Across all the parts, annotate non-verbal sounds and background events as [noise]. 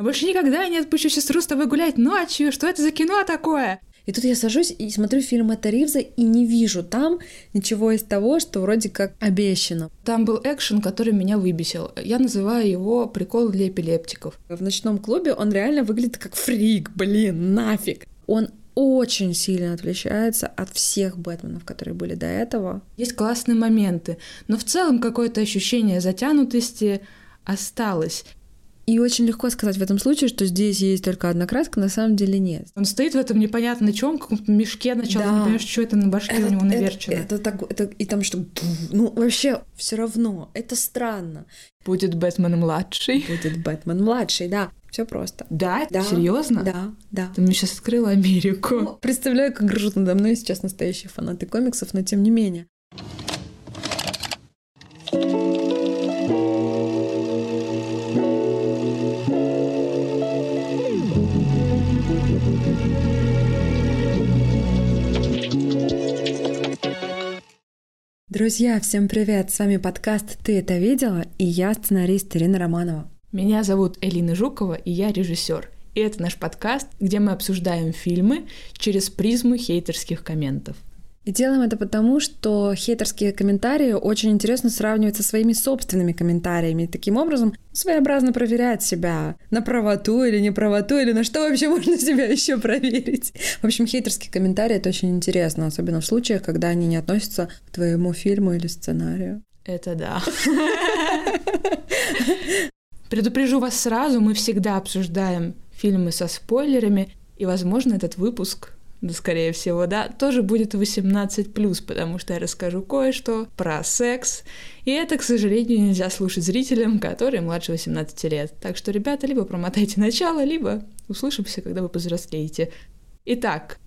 Больше никогда не отпущу сестру с тобой гулять ночью. Что это за кино такое? И тут я сажусь и смотрю фильм Мэтта Ривза и не вижу там ничего из того, что вроде как обещано. Там был экшен, который меня выбесил. Я называю его прикол для эпилептиков. В ночном клубе он реально выглядит как фрик, блин, нафиг. Он очень сильно отличается от всех Бэтменов, которые были до этого. Есть классные моменты, но в целом какое-то ощущение затянутости осталось. И очень легко сказать в этом случае, что здесь есть только одна краска, на самом деле нет. Он стоит в этом непонятно чем, каком-то мешке начала, да. не понимаешь, что это на башке это, у него наверчено. Это, это, так, это, и там что, ну вообще все равно, это странно. Будет Бэтмен младший. Будет Бэтмен младший, да. Все просто. Да? да? Серьезно? Да, да. Ты мне сейчас открыла Америку. Ну, представляю, как ржут надо мной сейчас настоящие фанаты комиксов, но тем не менее. Друзья, всем привет! С вами подкаст «Ты это видела?» и я сценарист Ирина Романова. Меня зовут Элина Жукова, и я режиссер. И это наш подкаст, где мы обсуждаем фильмы через призму хейтерских комментов. И делаем это потому, что хейтерские комментарии очень интересно сравнивать со своими собственными комментариями. И таким образом своеобразно проверять себя на правоту или неправоту, или на что вообще [laughs] можно себя еще проверить. В общем, хейтерские комментарии — это очень интересно, особенно в случаях, когда они не относятся к твоему фильму или сценарию. Это да. Предупрежу вас сразу, мы всегда обсуждаем фильмы со спойлерами, и, возможно, этот выпуск да, скорее всего, да, тоже будет 18+, потому что я расскажу кое-что про секс, и это, к сожалению, нельзя слушать зрителям, которые младше 18 лет. Так что, ребята, либо промотайте начало, либо услышимся, когда вы повзрослеете. Итак,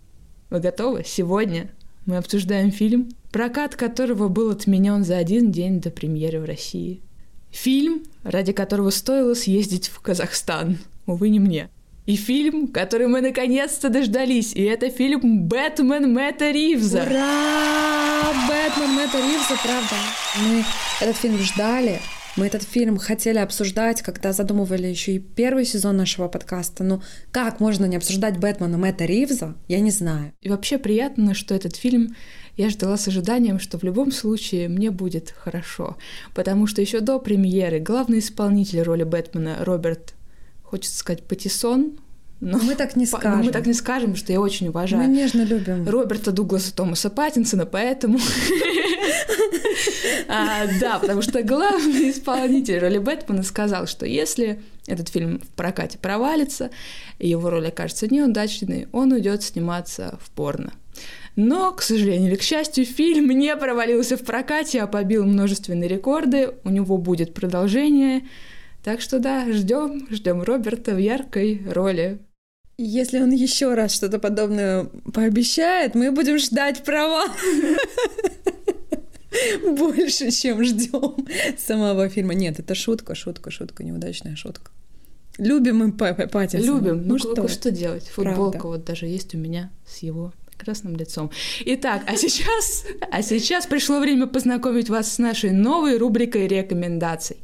вы готовы? Сегодня мы обсуждаем фильм, прокат которого был отменен за один день до премьеры в России. Фильм, ради которого стоило съездить в Казахстан. Увы, не мне. И фильм, который мы наконец-то дождались, и это фильм «Бэтмен Мэтта Ривза». Ура! Бэтмен Мэтта Ривза, правда. Мы этот фильм ждали, мы этот фильм хотели обсуждать, когда задумывали еще и первый сезон нашего подкаста. Ну, как можно не обсуждать Бэтмена Мэтта Ривза, я не знаю. И вообще приятно, что этот фильм я ждала с ожиданием, что в любом случае мне будет хорошо. Потому что еще до премьеры главный исполнитель роли Бэтмена Роберт хочется сказать, Патисон, но мы так не [laughs] скажем. Но мы так не скажем, что я очень уважаю. Мы нежно любим. Роберта Дугласа Томаса Паттинсона, поэтому... [laughs] а, да, потому что главный исполнитель роли Бэтмена сказал, что если этот фильм в прокате провалится, его роль окажется неудачной, он уйдет сниматься в порно. Но, к сожалению или к счастью, фильм не провалился в прокате, а побил множественные рекорды. У него будет продолжение. Так что да, ждем, ждем Роберта в яркой роли. Если он еще раз что-то подобное пообещает, мы будем ждать права [laughs] больше, чем ждем самого фильма. Нет, это шутка, шутка, шутка, неудачная шутка. Любим мы Паттинсона. Любим. Ну, ну что? что делать? Футболка Правда. вот даже есть у меня с его прекрасным лицом. Итак, а сейчас, а сейчас пришло время познакомить вас с нашей новой рубрикой рекомендаций.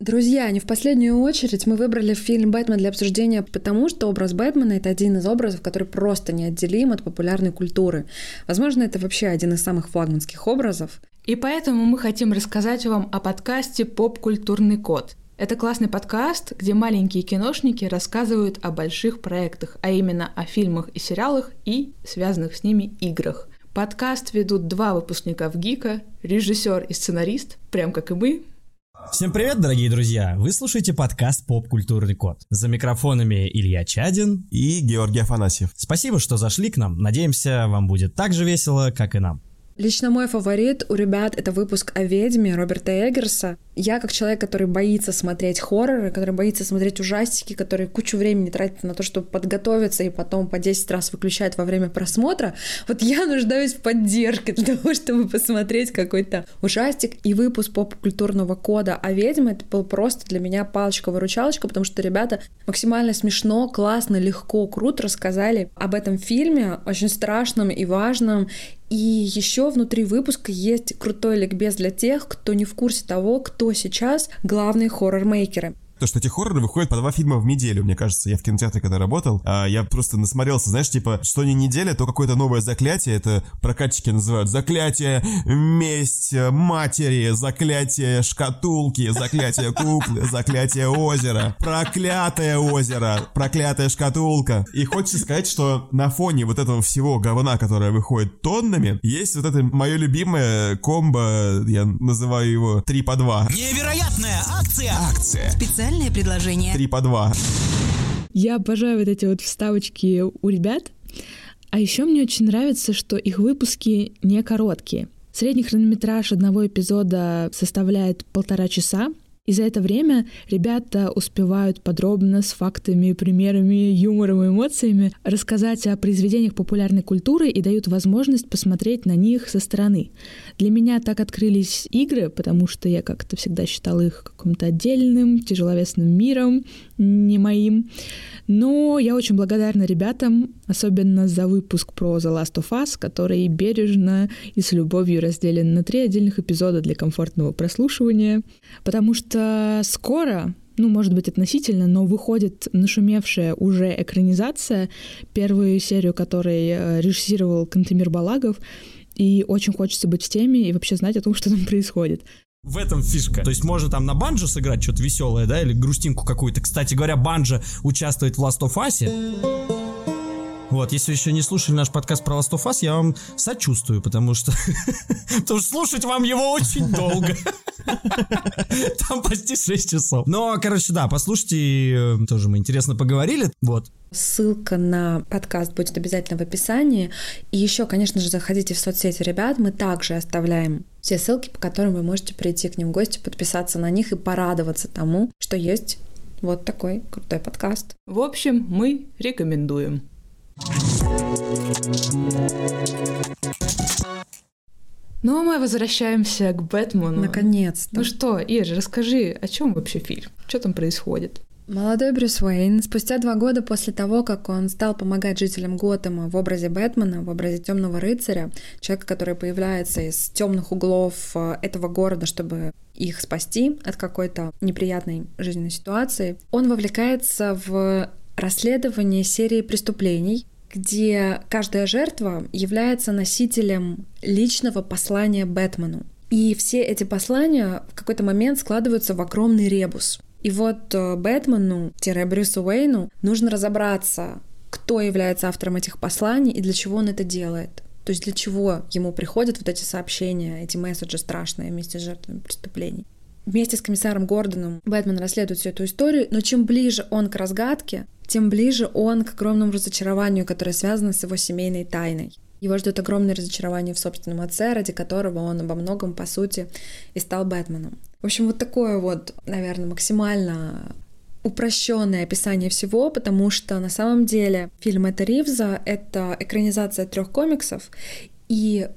Друзья, не в последнюю очередь мы выбрали фильм «Бэтмен» для обсуждения, потому что образ Бэтмена — это один из образов, который просто неотделим от популярной культуры. Возможно, это вообще один из самых флагманских образов. И поэтому мы хотим рассказать вам о подкасте «Поп-культурный код». Это классный подкаст, где маленькие киношники рассказывают о больших проектах, а именно о фильмах и сериалах и связанных с ними играх. Подкаст ведут два выпускника в ГИКа, режиссер и сценарист, прям как и мы. Всем привет, дорогие друзья! Вы слушаете подкаст «Поп-культурный код». За микрофонами Илья Чадин и Георгий Афанасьев. Спасибо, что зашли к нам. Надеемся, вам будет так же весело, как и нам. Лично мой фаворит у ребят это выпуск о ведьме Роберта Эггерса. Я как человек, который боится смотреть хорроры, который боится смотреть ужастики, который кучу времени тратит на то, чтобы подготовиться и потом по 10 раз выключает во время просмотра, вот я нуждаюсь в поддержке для того, чтобы посмотреть какой-то ужастик. И выпуск поп-культурного кода о ведьме это был просто для меня палочка-выручалочка, потому что ребята максимально смешно, классно, легко, круто рассказали об этом фильме, очень страшном и важном, И еще внутри выпуска есть крутой ликбез для тех, кто не в курсе того, кто сейчас главные хоррор-мейкеры. То, что эти хорроры выходят по два фильма в неделю, мне кажется. Я в кинотеатре когда работал, а я просто насмотрелся, знаешь, типа, что не неделя, то какое-то новое заклятие, это прокатчики называют заклятие месть матери, заклятие шкатулки, заклятие куклы, заклятие озера, проклятое озеро, проклятая шкатулка. И хочется сказать, что на фоне вот этого всего говна, которое выходит тоннами, есть вот это мое любимое комбо, я называю его 3 по 2. Невероятная акция! Акция. Специальное предложение. 3 по 2. Я обожаю вот эти вот вставочки у ребят. А еще мне очень нравится, что их выпуски не короткие. Средний хронометраж одного эпизода составляет полтора часа, и за это время ребята успевают подробно с фактами, примерами, юмором и эмоциями рассказать о произведениях популярной культуры и дают возможность посмотреть на них со стороны. Для меня так открылись игры, потому что я как-то всегда считала их каким-то отдельным, тяжеловесным миром, не моим. Но я очень благодарна ребятам, особенно за выпуск про The Last of Us, который бережно и с любовью разделен на три отдельных эпизода для комфортного прослушивания, потому что скоро ну, может быть, относительно, но выходит нашумевшая уже экранизация, первую серию которой э, режиссировал Кантемир Балагов, и очень хочется быть в теме и вообще знать о том, [laughs] что там происходит. В этом фишка. То есть можно там на банджо сыграть что-то веселое, да, или грустинку какую-то. Кстати говоря, банджо участвует в Last of Us. Вот, если вы еще не слушали наш подкаст про Last of Us, я вам сочувствую, потому что... [laughs] потому что слушать вам его очень долго. [laughs] Там почти 6 часов. Но, короче, да, послушайте, э, тоже мы интересно поговорили, вот. Ссылка на подкаст будет обязательно в описании. И еще, конечно же, заходите в соцсети ребят. Мы также оставляем все ссылки, по которым вы можете прийти к ним в гости, подписаться на них и порадоваться тому, что есть вот такой крутой подкаст. В общем, мы рекомендуем. Ну, а мы возвращаемся к Бэтмену. Наконец-то. Ну что, Ир, расскажи, о чем вообще фильм? Что там происходит? Молодой Брюс Уэйн, спустя два года после того, как он стал помогать жителям Готэма в образе Бэтмена, в образе темного рыцаря, человека, который появляется из темных углов э, этого города, чтобы их спасти от какой-то неприятной жизненной ситуации, он вовлекается в расследование серии преступлений, где каждая жертва является носителем личного послания Бэтмену. И все эти послания в какой-то момент складываются в огромный ребус. И вот э, Бэтмену-Брюсу Уэйну нужно разобраться, кто является автором этих посланий и для чего он это делает. То есть для чего ему приходят вот эти сообщения, эти месседжи страшные вместе с жертвами преступлений. Вместе с комиссаром Гордоном Бэтмен расследует всю эту историю, но чем ближе он к разгадке, тем ближе он к огромному разочарованию, которое связано с его семейной тайной. Его ждет огромное разочарование в собственном отце, ради которого он обо многом, по сути, и стал Бэтменом. В общем, вот такое вот, наверное, максимально упрощенное описание всего, потому что на самом деле фильм это Ривза — это экранизация трех комиксов, и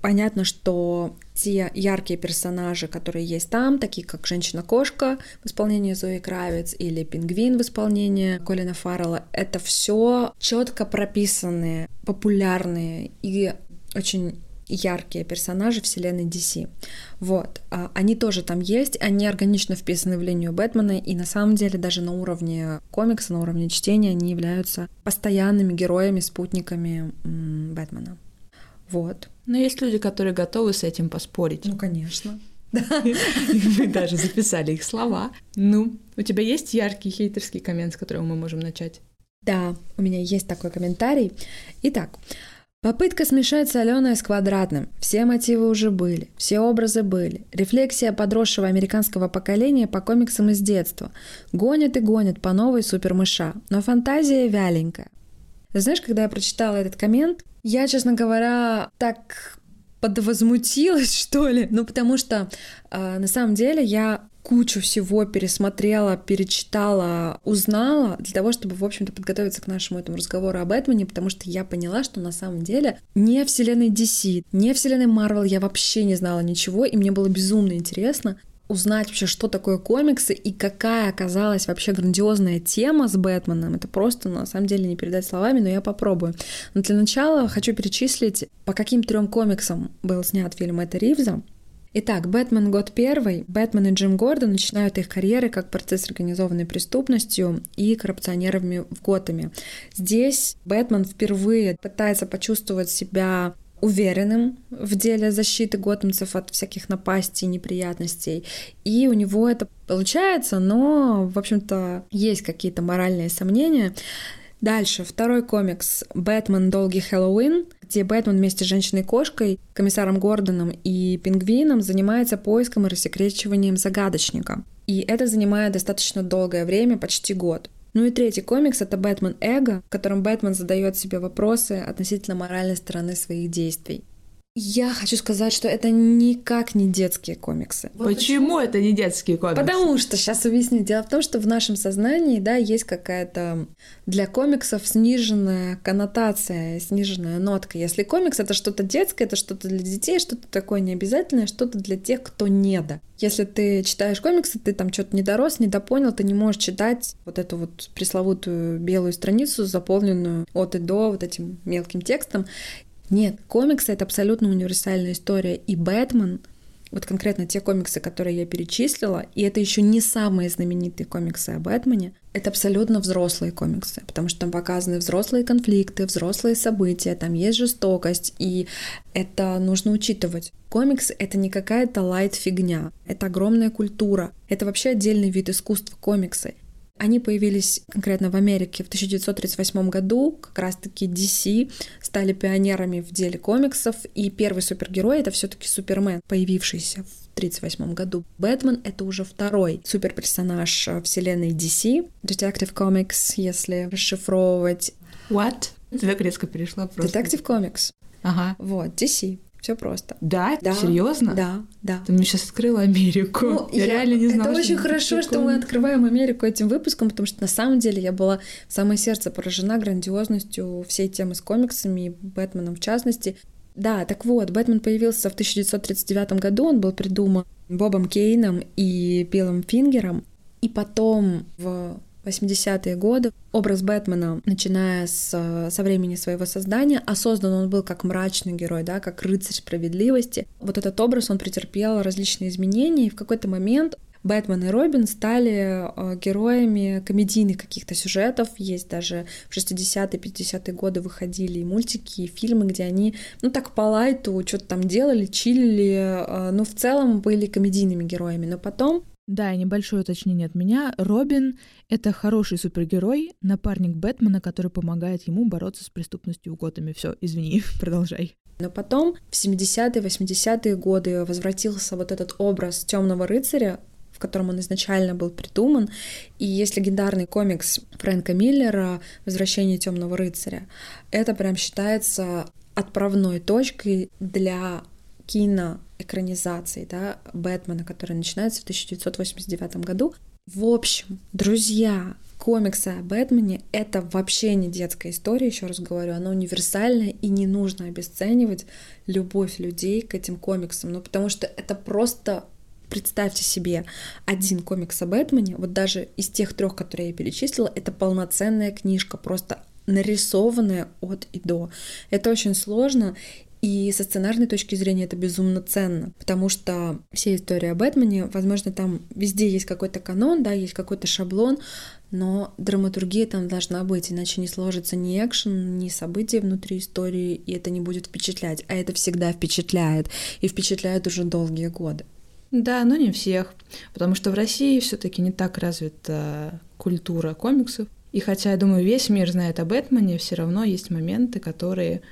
понятно, что те яркие персонажи, которые есть там, такие как Женщина-кошка в исполнении Зои Кравец или Пингвин в исполнении Колина Фаррелла, это все четко прописанные, популярные и очень яркие персонажи вселенной DC. Вот. А они тоже там есть, они органично вписаны в линию Бэтмена, и на самом деле даже на уровне комикса, на уровне чтения они являются постоянными героями, спутниками Бэтмена. Вот. Но есть люди, которые готовы с этим поспорить. Ну, конечно. [laughs] Мы даже записали их слова. Ну, у тебя есть яркий хейтерский коммент, с которого мы можем начать? Да, у меня есть такой комментарий. Итак, Попытка смешать соленое с квадратным. Все мотивы уже были, все образы были. Рефлексия подросшего американского поколения по комиксам из детства. Гонят и гонят по новой супермыша, но фантазия вяленькая. Знаешь, когда я прочитала этот коммент, я, честно говоря, так подвозмутилась, [laughs] что ли. Ну, потому что э, на самом деле я кучу всего пересмотрела, перечитала, узнала для того, чтобы, в общем-то, подготовиться к нашему этому разговору об Бэтмене, потому что я поняла, что на самом деле не вселенной DC, не вселенной Marvel я вообще не знала ничего, и мне было безумно интересно узнать вообще, что такое комиксы и какая оказалась вообще грандиозная тема с Бэтменом. Это просто, на самом деле, не передать словами, но я попробую. Но для начала хочу перечислить, по каким трем комиксам был снят фильм Эта Ривза. Итак, «Бэтмен. Год первый». Бэтмен и Джим Гордон начинают их карьеры как борцы с организованной преступностью и коррупционерами в Готэме. Здесь Бэтмен впервые пытается почувствовать себя уверенным в деле защиты готэмцев от всяких напастей, неприятностей. И у него это получается, но, в общем-то, есть какие-то моральные сомнения. Дальше, второй комикс «Бэтмен. Долгий Хэллоуин», где Бэтмен вместе с женщиной-кошкой, комиссаром Гордоном и пингвином занимается поиском и рассекречиванием загадочника. И это занимает достаточно долгое время, почти год. Ну и третий комикс — это «Бэтмен Эго», в котором Бэтмен задает себе вопросы относительно моральной стороны своих действий. Я хочу сказать, что это никак не детские комиксы. Почему это не детские комиксы? Потому что, сейчас объясню. Дело в том, что в нашем сознании, да, есть какая-то для комиксов сниженная коннотация, сниженная нотка. Если комикс — это что-то детское, это что-то для детей, что-то такое необязательное, что-то для тех, кто не до. Если ты читаешь комиксы, ты там что-то не дорос, не допонял, ты не можешь читать вот эту вот пресловутую белую страницу, заполненную от и до вот этим мелким текстом. Нет, комиксы — это абсолютно универсальная история. И Бэтмен, вот конкретно те комиксы, которые я перечислила, и это еще не самые знаменитые комиксы о Бэтмене, это абсолютно взрослые комиксы, потому что там показаны взрослые конфликты, взрослые события, там есть жестокость, и это нужно учитывать. Комикс — это не какая-то лайт-фигня, это огромная культура, это вообще отдельный вид искусства комиксы. Они появились конкретно в Америке в 1938 году, как раз-таки DC стали пионерами в деле комиксов, и первый супергерой — это все таки Супермен, появившийся в 1938 году. Бэтмен — это уже второй суперперсонаж вселенной DC, Detective Comics, если расшифровывать. What? Ты так резко перешла просто. Detective Comics. Ага. Вот, DC. Все просто. Да? да? Серьезно? Да, да. Ты мне сейчас открыла Америку. Ну, я, я реально не знала. Это очень хорошо, что мы открываем Америку этим выпуском, потому что на самом деле я была в самое сердце поражена грандиозностью всей темы с комиксами, Бэтменом в частности. Да, так вот, Бэтмен появился в 1939 году, он был придуман Бобом Кейном и Биллом Фингером, и потом в 80-е годы. Образ Бэтмена, начиная с, со времени своего создания, осознан он был как мрачный герой, да, как рыцарь справедливости. Вот этот образ, он претерпел различные изменения, и в какой-то момент Бэтмен и Робин стали э, героями комедийных каких-то сюжетов. Есть даже в 60-е, 50-е годы выходили и мультики, и фильмы, где они, ну так по лайту что-то там делали, чилили, э, но в целом были комедийными героями. Но потом да, и небольшое уточнение от меня. Робин — это хороший супергерой, напарник Бэтмена, который помогает ему бороться с преступностью в Готэме. Все, извини, [laughs] продолжай. Но потом, в 70-е, 80-е годы возвратился вот этот образ темного рыцаря, в котором он изначально был придуман. И есть легендарный комикс Фрэнка Миллера «Возвращение темного рыцаря». Это прям считается отправной точкой для киноэкранизации, да, Бэтмена, которая начинается в 1989 году. В общем, друзья, комиксы о Бэтмене — это вообще не детская история, еще раз говорю, она универсальная, и не нужно обесценивать любовь людей к этим комиксам, ну потому что это просто Представьте себе один комикс о Бэтмене, вот даже из тех трех, которые я перечислила, это полноценная книжка, просто нарисованная от и до. Это очень сложно, и со сценарной точки зрения это безумно ценно, потому что все истории о Бэтмене, возможно, там везде есть какой-то канон, да, есть какой-то шаблон, но драматургия там должна быть, иначе не сложится ни экшен, ни события внутри истории, и это не будет впечатлять. А это всегда впечатляет, и впечатляет уже долгие годы. Да, но не всех, потому что в России все-таки не так развита культура комиксов. И хотя, я думаю, весь мир знает о Бэтмене, все равно есть моменты, которые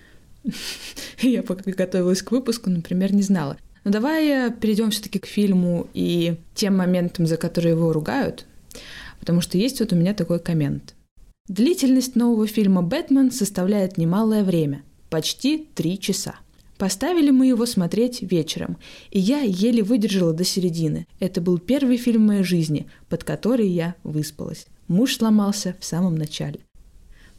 [laughs] я пока готовилась к выпуску, например, не знала. Но давай перейдем все-таки к фильму и тем моментам, за которые его ругают, потому что есть вот у меня такой коммент. Длительность нового фильма «Бэтмен» составляет немалое время – почти три часа. Поставили мы его смотреть вечером, и я еле выдержала до середины. Это был первый фильм в моей жизни, под который я выспалась. Муж сломался в самом начале.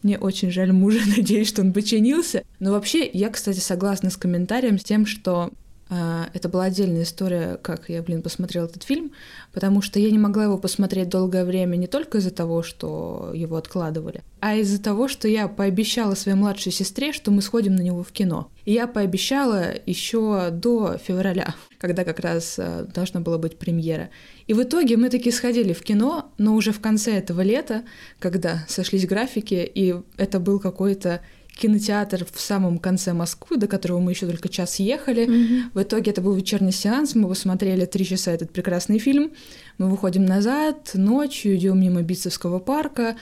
Мне очень жаль мужа, [laughs] надеюсь, что он починился. Но вообще, я, кстати, согласна с комментарием с тем, что Это была отдельная история, как я, блин, посмотрела этот фильм, потому что я не могла его посмотреть долгое время не только из-за того, что его откладывали, а из-за того, что я пообещала своей младшей сестре, что мы сходим на него в кино. И я пообещала еще до февраля, [laughs] когда как раз э, должна была быть премьера. И в итоге мы таки сходили в кино, но уже в конце этого лета, когда сошлись графики, и это был какой-то кинотеатр в самом конце Москвы, до которого мы еще только час ехали. Мгм. В итоге это был вечерний сеанс, мы посмотрели три часа этот прекрасный фильм. Мы выходим назад, ночью идем мимо Битцевского парка,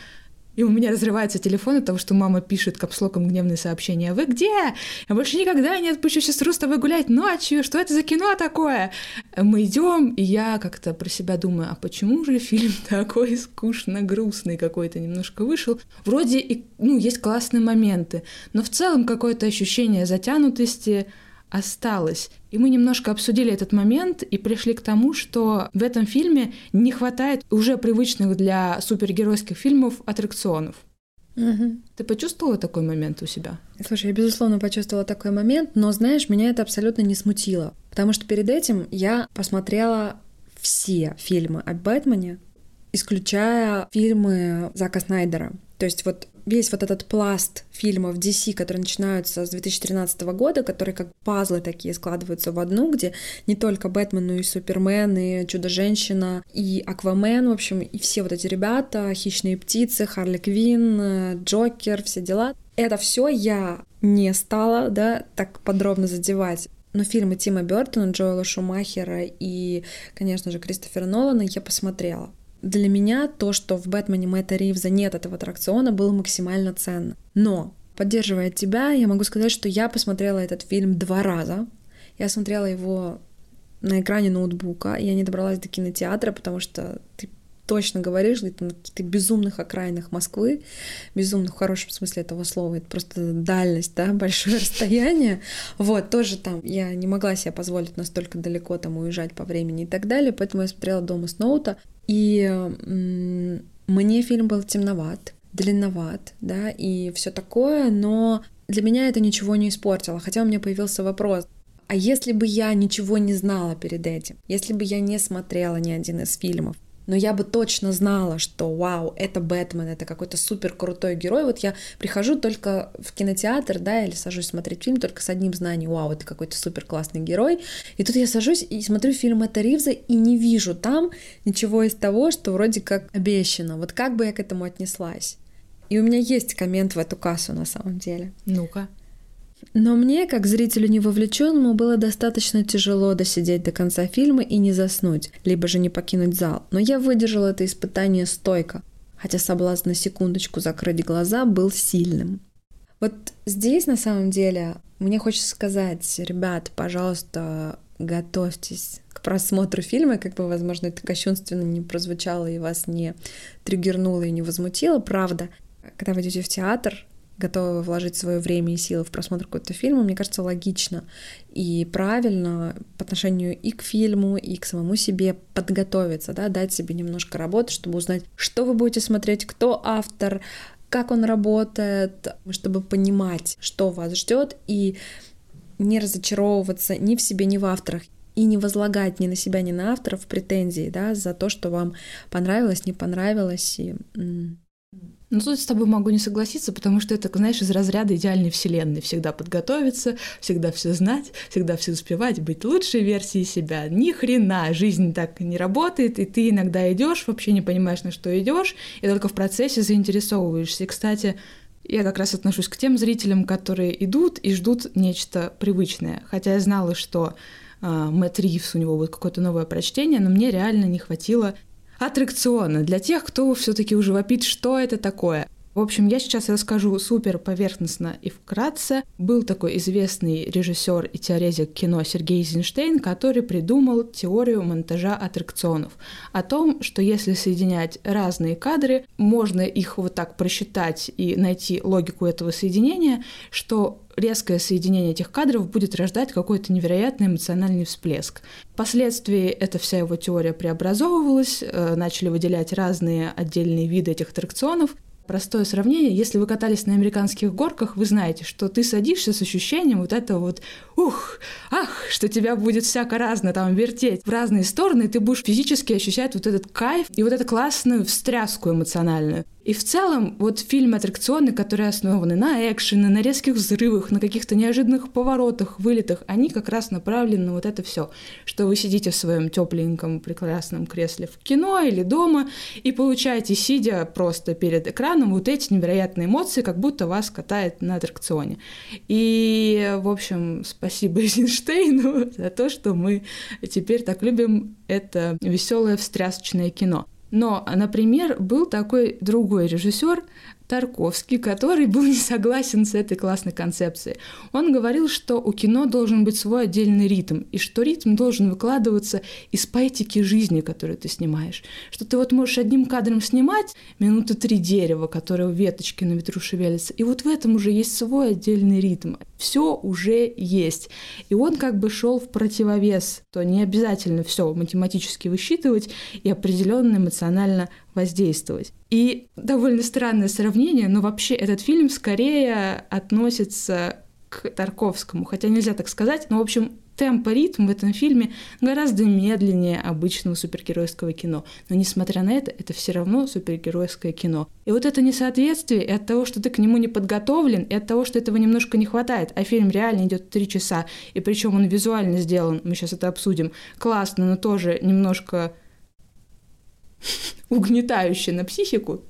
и у меня разрывается телефон от того, что мама пишет капслоком гневные сообщения. «Вы где? Я больше никогда не отпущу сестру с тобой гулять ночью. Что это за кино такое?» Мы идем, и я как-то про себя думаю, а почему же фильм [laughs] такой скучно грустный какой-то немножко вышел? Вроде и, ну, есть классные моменты, но в целом какое-то ощущение затянутости осталось. И мы немножко обсудили этот момент и пришли к тому, что в этом фильме не хватает уже привычных для супергеройских фильмов аттракционов. Мгм. Ты почувствовала такой момент у себя? Слушай, я безусловно почувствовала такой момент, но знаешь, меня это абсолютно не смутило, потому что перед этим я посмотрела все фильмы о Бэтмене, исключая фильмы Зака Снайдера. То есть вот весь вот этот пласт фильмов DC, которые начинаются с 2013 года, которые как пазлы такие складываются в одну, где не только Бэтмен, но и Супермен, и Чудо-женщина, и Аквамен, в общем, и все вот эти ребята, Хищные птицы, Харли Квинн, Джокер, все дела. Это все я не стала, да, так подробно задевать. Но фильмы Тима Бертона, Джоэла Шумахера и, конечно же, Кристофера Нолана я посмотрела. Для меня то, что в «Бэтмене» Мэтта Ривза нет этого аттракциона, было максимально ценно. Но, поддерживая тебя, я могу сказать, что я посмотрела этот фильм два раза. Я смотрела его на экране ноутбука. Я не добралась до кинотеатра, потому что ты точно говоришь, где-то на каких-то безумных окраинах Москвы, безумных в хорошем смысле этого слова, это просто дальность, да, [laughs] большое расстояние. Вот, тоже там я не могла себе позволить настолько далеко там уезжать по времени и так далее, поэтому я смотрела дома с ноута, и мне фильм был темноват, длинноват, да, и все такое, но для меня это ничего не испортило, хотя у меня появился вопрос, а если бы я ничего не знала перед этим, если бы я не смотрела ни один из фильмов, но я бы точно знала, что вау, это Бэтмен, это какой-то супер крутой герой. Вот я прихожу только в кинотеатр, да, или сажусь смотреть фильм только с одним знанием, вау, это какой-то супер классный герой. И тут я сажусь и смотрю фильм Мэтта Ривза и не вижу там ничего из того, что вроде как обещано. Вот как бы я к этому отнеслась? И у меня есть коммент в эту кассу на самом деле. Ну-ка. Но мне, как зрителю невовлеченному, было достаточно тяжело досидеть до конца фильма и не заснуть, либо же не покинуть зал. Но я выдержала это испытание стойко, хотя соблазн на секундочку закрыть глаза был сильным. Вот здесь, на самом деле, мне хочется сказать, ребят, пожалуйста, готовьтесь к просмотру фильма, как бы, возможно, это кощунственно не прозвучало и вас не триггернуло и не возмутило. Правда, когда вы идете в театр, готовы вложить свое время и силы в просмотр какого-то фильма, мне кажется, логично и правильно по отношению и к фильму, и к самому себе подготовиться, да, дать себе немножко работы, чтобы узнать, что вы будете смотреть, кто автор, как он работает, чтобы понимать, что вас ждет, и не разочаровываться ни в себе, ни в авторах, и не возлагать ни на себя, ни на авторов претензии, да, за то, что вам понравилось, не понравилось, и Ну, тут с тобой могу не согласиться, потому что это, знаешь, из разряда идеальной вселенной. Всегда подготовиться, всегда все знать, всегда все успевать, быть лучшей версией себя. Ни хрена, жизнь так не работает, и ты иногда идешь, вообще не понимаешь, на что идешь, и только в процессе заинтересовываешься. И, кстати, я как раз отношусь к тем зрителям, которые идут и ждут нечто привычное. Хотя я знала, что э, Мэтт Ривз, у него будет какое-то новое прочтение, но мне реально не хватило аттракциона для тех, кто все-таки уже вопит, что это такое. В общем, я сейчас расскажу супер поверхностно и вкратце. Был такой известный режиссер и теоретик кино Сергей Эйзенштейн, который придумал теорию монтажа аттракционов. О том, что если соединять разные кадры, можно их вот так просчитать и найти логику этого соединения, что резкое соединение этих кадров будет рождать какой-то невероятный эмоциональный всплеск. Впоследствии эта вся его теория преобразовывалась, э, начали выделять разные отдельные виды этих аттракционов, Простое сравнение, если вы катались на американских горках, вы знаете, что ты садишься с ощущением вот этого вот ух, ах, что тебя будет всяко разно там вертеть в разные стороны, и ты будешь физически ощущать вот этот кайф и вот эту классную встряску эмоциональную. И в целом, вот фильмы аттракционы, которые основаны на экшене, на резких взрывах, на каких-то неожиданных поворотах, вылетах, они как раз направлены на вот это все, что вы сидите в своем тепленьком прекрасном кресле в кино или дома и получаете, сидя просто перед экраном, вот эти невероятные эмоции, как будто вас катает на аттракционе. И, в общем, спасибо [laughs] Эйзенштейну за то, что мы теперь так любим это веселое встрясочное кино. Но, например, был такой другой режиссер, Тарковский, который был не согласен с этой классной концепцией. Он говорил, что у кино должен быть свой отдельный ритм, и что ритм должен выкладываться из поэтики жизни, которую ты снимаешь. Что ты вот можешь одним кадром снимать минуты три дерева, которое у веточки на ветру шевелится, и вот в этом уже есть свой отдельный ритм. Все уже есть. И он как бы шел в противовес, то не обязательно все математически высчитывать и определенно эмоционально воздействовать. И довольно странное сравнение, но вообще этот фильм скорее относится к Тарковскому, хотя нельзя так сказать, но, в общем, темп и ритм в этом фильме гораздо медленнее обычного супергеройского кино. Но, несмотря на это, это все равно супергеройское кино. И вот это несоответствие и от того, что ты к нему не подготовлен, и от того, что этого немножко не хватает, а фильм реально идет три часа, и причем он визуально сделан, мы сейчас это обсудим, классно, но тоже немножко [laughs] угнетающее на психику,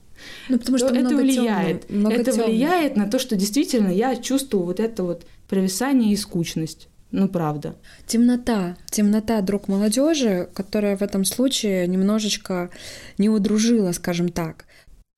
ну, потому что это влияет. Темно, много это темно. влияет на то, что действительно я чувствую вот это вот провисание и скучность. Ну, правда. Темнота. Темнота друг молодежи, которая в этом случае немножечко не удружила, скажем так.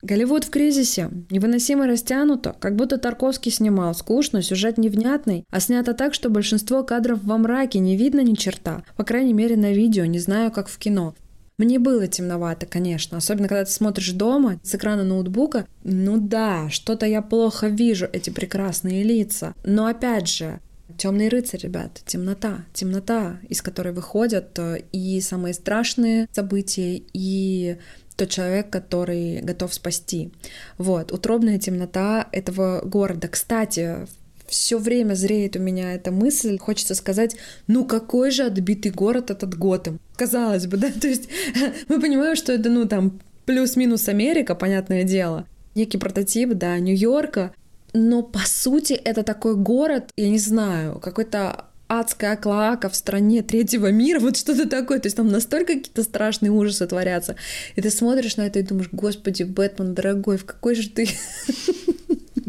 Голливуд в кризисе. Невыносимо растянуто, как будто Тарковский снимал. Скучно, сюжет невнятный, а снято так, что большинство кадров во мраке, не видно ни черта. По крайней мере, на видео, не знаю, как в кино. Мне было темновато, конечно, особенно когда ты смотришь дома с экрана ноутбука. Ну да, что-то я плохо вижу, эти прекрасные лица. Но опять же, Темный рыцарь, ребят, темнота, темнота, из которой выходят э, и самые страшные события, и тот человек, который готов спасти. Вот, утробная темнота этого города. Кстати, все время зреет у меня эта мысль, хочется сказать, ну какой же отбитый город этот Готэм. Казалось бы, [laughs] да, то есть [laughs] мы понимаем, что это, ну там, плюс-минус Америка, понятное дело, некий прототип, да, Нью-Йорка, но по сути это такой город, я не знаю, какой-то адская клоака в стране третьего мира, [laughs] вот что-то такое. То есть там настолько какие-то страшные ужасы творятся. И ты смотришь на это и думаешь, господи, Бэтмен, дорогой, в какой же ты...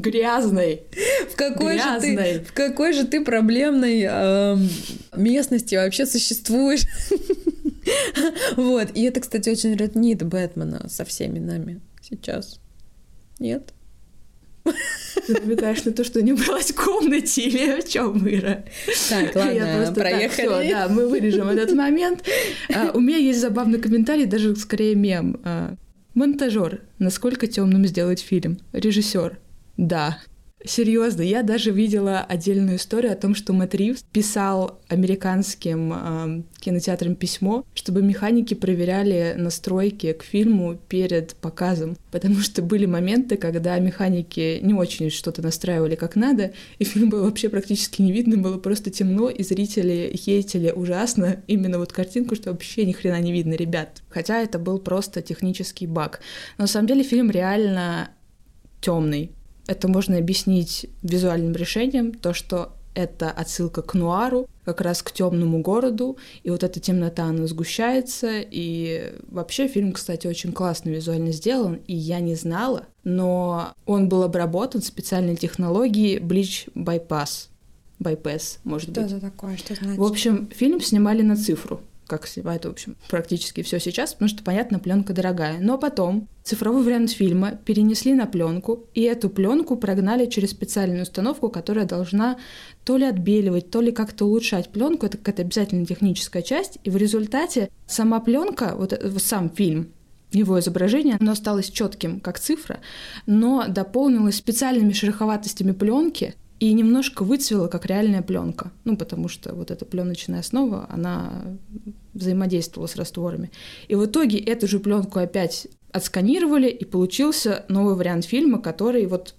Грязной. В какой, Грязной. Же ты, в какой же ты проблемной эм, местности вообще существуешь? [laughs] Вот. И это, кстати, очень роднит Бэтмена со всеми нами сейчас. Нет? Ты намекаешь на то, что не убралась в комнате или в чем, Ира? Так, ладно, проехали. Так, всё, да, мы вырежем этот момент. А, у меня есть забавный комментарий, даже скорее мем. А, монтажер. Насколько темным сделать фильм? Режиссер. Да. Серьезно, я даже видела отдельную историю о том, что Мэтт Ривз писал американским э, кинотеатрам письмо, чтобы механики проверяли настройки к фильму перед показом, потому что были моменты, когда механики не очень что-то настраивали как надо, и фильм был вообще практически не видно, было просто темно, и зрители хейтили ужасно именно вот картинку, что вообще ни хрена не видно, ребят. Хотя это был просто технический баг. Но на самом деле фильм реально темный. Это можно объяснить визуальным решением, то, что это отсылка к нуару, как раз к темному городу, и вот эта темнота, она сгущается, и вообще фильм, кстати, очень классно визуально сделан, и я не знала, но он был обработан специальной технологией Bleach Bypass, Bypass, может Что быть. это такое? Что значит? В общем, фильм снимали на цифру, как снимают, в общем, практически все сейчас, потому что, понятно, пленка дорогая. Но потом цифровой вариант фильма перенесли на пленку, и эту пленку прогнали через специальную установку, которая должна то ли отбеливать, то ли как-то улучшать пленку. Это какая-то обязательно техническая часть. И в результате сама пленка, вот э, сам фильм, его изображение, оно осталось четким, как цифра, но дополнилось специальными шероховатостями пленки, и немножко выцвела, как реальная пленка. Ну, потому что вот эта пленочная основа, она взаимодействовала с растворами. И в итоге эту же пленку опять отсканировали, и получился новый вариант фильма, который вот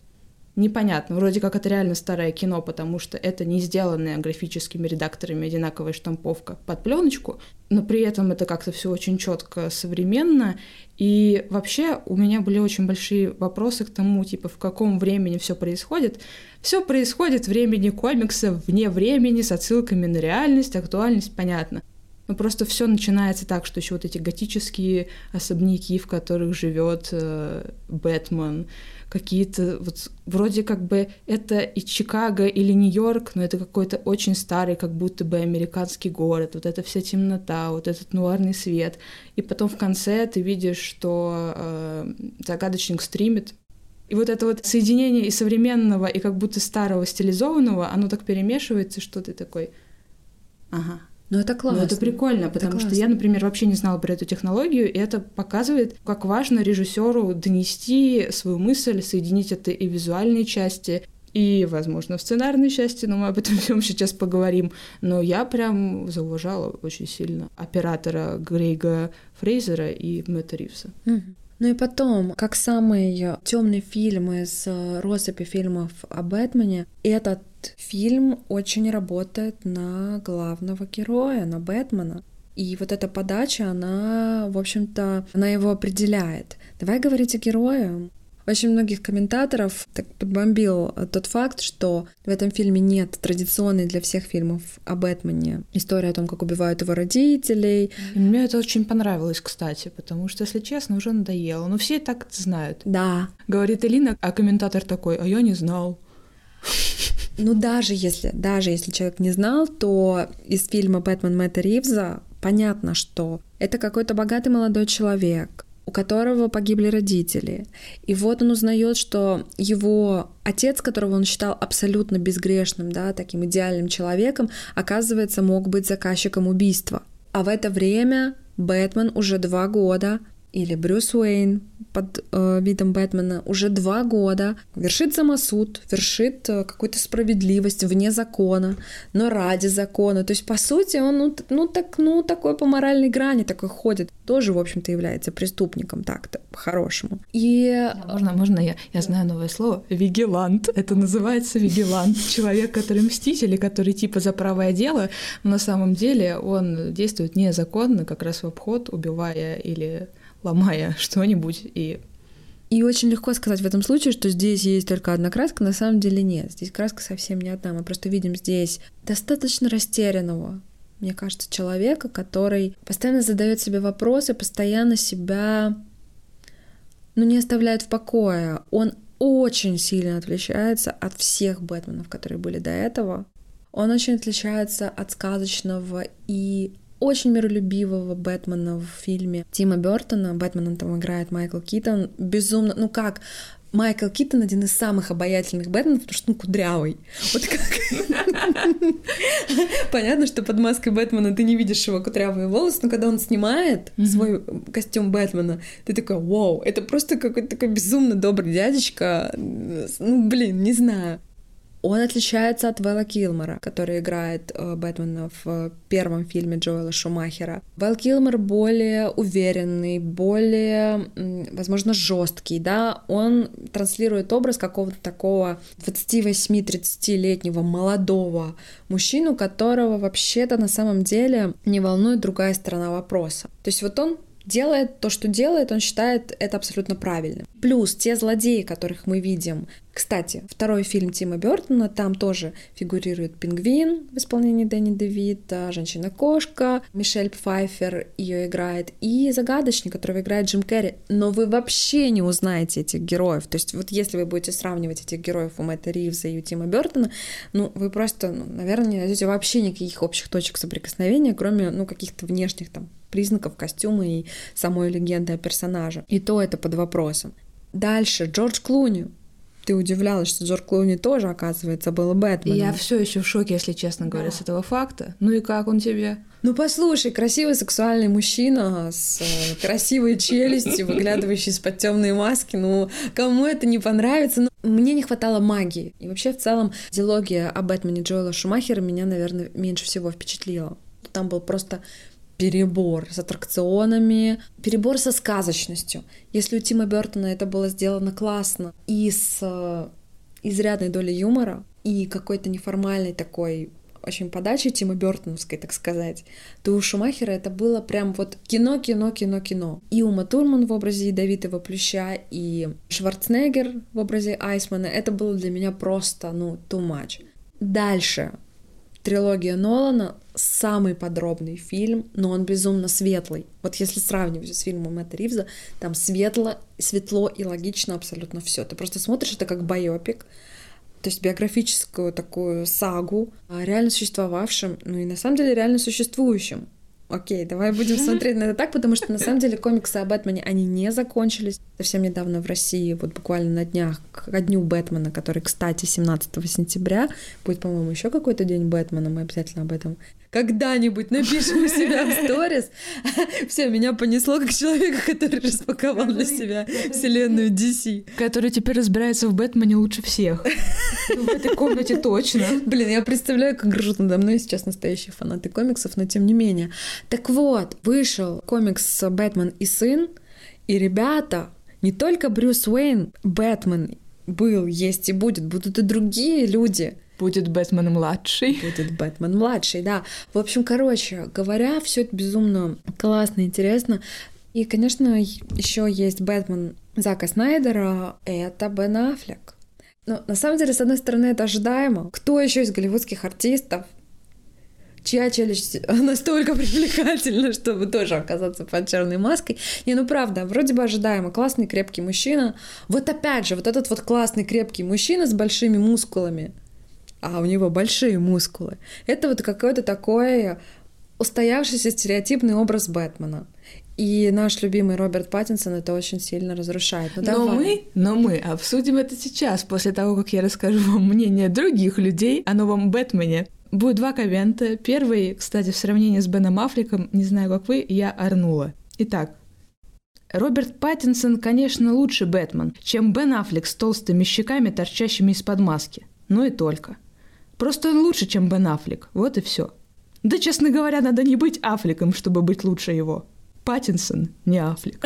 непонятно. Вроде как это реально старое кино, потому что это не сделанная графическими редакторами одинаковая штамповка под пленочку, но при этом это как-то все очень четко, современно. И вообще у меня были очень большие вопросы к тому, типа, в каком времени все происходит. Все происходит в времени комикса, вне времени, с отсылками на реальность, актуальность, понятно. Но просто все начинается так, что еще вот эти готические особняки, в которых живет э, Бэтмен, какие-то вот вроде как бы это и Чикаго или Нью-Йорк, но это какой-то очень старый, как будто бы американский город, вот эта вся темнота, вот этот нуарный свет. И потом в конце ты видишь, что э, загадочник стримит, и вот это вот соединение и современного, и как будто старого стилизованного, оно так перемешивается, что ты такой, ага, ну это классно. Ну, это прикольно, потому это что классно. я, например, вообще не знала про эту технологию, и это показывает, как важно режиссеру донести свою мысль, соединить это и визуальные части, и, возможно, в сценарной части, но мы об этом [laughs] всем сейчас поговорим. Но я прям зауважала очень сильно оператора Грейга Фрейзера и Мэтта Ривса. Мгм. Ну и потом, как самый темный фильм из э, россыпи фильмов о Бэтмене, этот фильм очень работает на главного героя, на Бэтмена. И вот эта подача, она, в общем-то, она его определяет. Давай говорить о герое. Очень многих комментаторов так подбомбил тот факт, что в этом фильме нет традиционной для всех фильмов о Бэтмене истории о том, как убивают его родителей, И мне это очень понравилось, кстати, потому что, если честно, уже надоело. Но все и так это знают. Да, Говорит Элина, а комментатор такой, а я не знал. Ну, даже если, даже если человек не знал, то из фильма «Бэтмен» Мэтта Ривза понятно, что это какой-то богатый молодой человек, у которого погибли родители. И вот он узнает, что его отец, которого он считал абсолютно безгрешным, да, таким идеальным человеком, оказывается, мог быть заказчиком убийства. А в это время Бэтмен уже два года или Брюс Уэйн под э, видом Бэтмена уже два года вершит самосуд, вершит э, какую-то справедливость вне закона, но ради закона. То есть, по сути, он ну, ну, так, ну, такой по моральной грани такой ходит. Тоже, в общем-то, является преступником так-то, по-хорошему. И Можно, можно я, я знаю новое слово? Вигилант. Это называется вигилант. Человек, который мститель, и который типа за правое дело, но на самом деле он действует незаконно, как раз в обход, убивая или ломая [laughs] что-нибудь. И И очень легко сказать в этом случае, что здесь есть только одна краска, на самом деле нет. Здесь краска совсем не одна. Мы просто видим здесь достаточно растерянного, мне кажется, человека, который постоянно задает себе вопросы, постоянно себя ну, не оставляет в покое. Он очень сильно отличается от всех Бэтменов, которые были до этого. Он очень отличается от сказочного и очень миролюбивого Бэтмена в фильме Тима Бертона. Бэтмена там играет Майкл Китон. Безумно, ну как, Майкл Китон один из самых обаятельных Бэтменов, потому что он кудрявый. Вот как... Понятно, что под маской Бэтмена ты не видишь его кудрявые волосы, но когда он снимает свой костюм Бэтмена, ты такой, вау, это просто какой-то такой безумно добрый дядечка. Ну, блин, не знаю. Он отличается от Вэлла Килмора, который играет э, Бэтмена в э, первом фильме Джоэла Шумахера. Вэл Килмор более уверенный, более, возможно, жесткий, да, он транслирует образ какого-то такого 28-30-летнего молодого мужчину, которого вообще-то на самом деле не волнует другая сторона вопроса. То есть вот он делает то, что делает, он считает это абсолютно правильным. Плюс те злодеи, которых мы видим. Кстати, второй фильм Тима Бертона, там тоже фигурирует пингвин в исполнении Дэнни Девита, женщина-кошка, Мишель Пфайфер ее играет, и загадочник, которого играет Джим Керри. Но вы вообще не узнаете этих героев. То есть вот если вы будете сравнивать этих героев у Мэтта Ривза и у Тима Бертона, ну, вы просто, ну, наверное, не найдете вообще никаких общих точек соприкосновения, кроме, ну, каких-то внешних там признаков костюма и самой легенды о персонаже. И то это под вопросом. Дальше, Джордж Клуни. Ты удивлялась, что Джордж Клуни тоже, оказывается, был Бэтменом. я все еще в шоке, если честно говоря, с этого факта. Ну и как он тебе? Ну послушай, красивый сексуальный мужчина с э, красивой челюстью, выглядывающий из-под темной маски. Ну, кому это не понравится? Ну, мне не хватало магии. И вообще, в целом, диалогия о Бэтмене Джоэла Шумахера меня, наверное, меньше всего впечатлила. Там был просто перебор с аттракционами, перебор со сказочностью. Если у Тима Бертона это было сделано классно и с э, изрядной долей юмора, и какой-то неформальной такой очень подачи Тима Бертоновской, так сказать, то у Шумахера это было прям вот кино, кино, кино, кино. И Ума Турман в образе ядовитого плюща, и Шварценеггер в образе Айсмана, это было для меня просто, ну, too much. Дальше. Трилогия Нолана — самый подробный фильм, но он безумно светлый. Вот если сравнивать с фильмом Мэтта Ривза, там светло, светло и логично абсолютно все. Ты просто смотришь это как байопик, то есть биографическую такую сагу о реально существовавшем, ну и на самом деле реально существующем. Окей, давай будем [laughs] смотреть на это так, потому что на самом деле комиксы о Бэтмене, они не закончились. Совсем недавно в России, вот буквально на днях, к дню Бэтмена, который, кстати, 17 сентября, будет, по-моему, еще какой-то день Бэтмена, мы обязательно об этом когда-нибудь напишем у себя в сторис. [laughs] Все, меня понесло как человека, который распаковал для себя вселенную DC. Который теперь разбирается в Бэтмене лучше всех. Ну, в этой комнате точно. Блин, я представляю, как ржут надо мной сейчас настоящие фанаты комиксов, но тем не менее. Так вот, вышел комикс «Бэтмен и сын», и ребята, не только Брюс Уэйн, Бэтмен был, есть и будет, будут и другие люди, Будет Бэтмен младший. Будет Бэтмен младший, да. В общем, короче говоря, все это безумно классно, интересно. И, конечно, еще есть Бэтмен Зака Снайдера, это Бен Аффлек. Но на самом деле, с одной стороны, это ожидаемо. Кто еще из голливудских артистов чья челюсть настолько [laughs] привлекательна, чтобы тоже оказаться под черной маской. Не, ну правда, вроде бы ожидаемо. Классный, крепкий мужчина. Вот опять же, вот этот вот классный, крепкий мужчина с большими мускулами — а у него большие мускулы. Это вот какой-то такой устоявшийся стереотипный образ Бэтмена. И наш любимый Роберт Паттинсон это очень сильно разрушает. Ну, но мы, но мы обсудим это сейчас, после того, как я расскажу вам мнение других людей о новом Бэтмене. Будет два коммента. Первый, кстати, в сравнении с Беном Аффлеком, не знаю, как вы, я орнула. Итак, Роберт Паттинсон, конечно, лучше Бэтмен, чем Бен Аффлек с толстыми щеками, торчащими из-под маски. Ну и только. Просто он лучше, чем Бен Аффлек. Вот и все. Да, честно говоря, надо не быть Аффлеком, чтобы быть лучше его. Паттинсон, не Аффлек.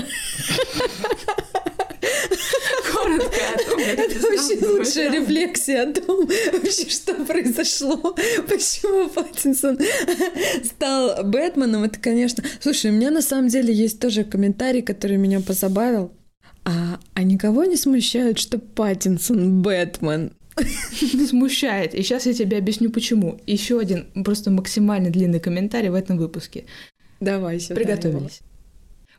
Коротко Это очень лучшая рефлексия о том, вообще, что произошло, почему Паттинсон стал Бэтменом. Это, конечно... Слушай, у меня на самом деле есть тоже комментарий, который меня позабавил. А, а никого не смущает, что Паттинсон Бэтмен? [laughs] Смущает. И сейчас я тебе объясню, почему. Еще один просто максимально длинный комментарий в этом выпуске. Давай, сюда. Приготовились.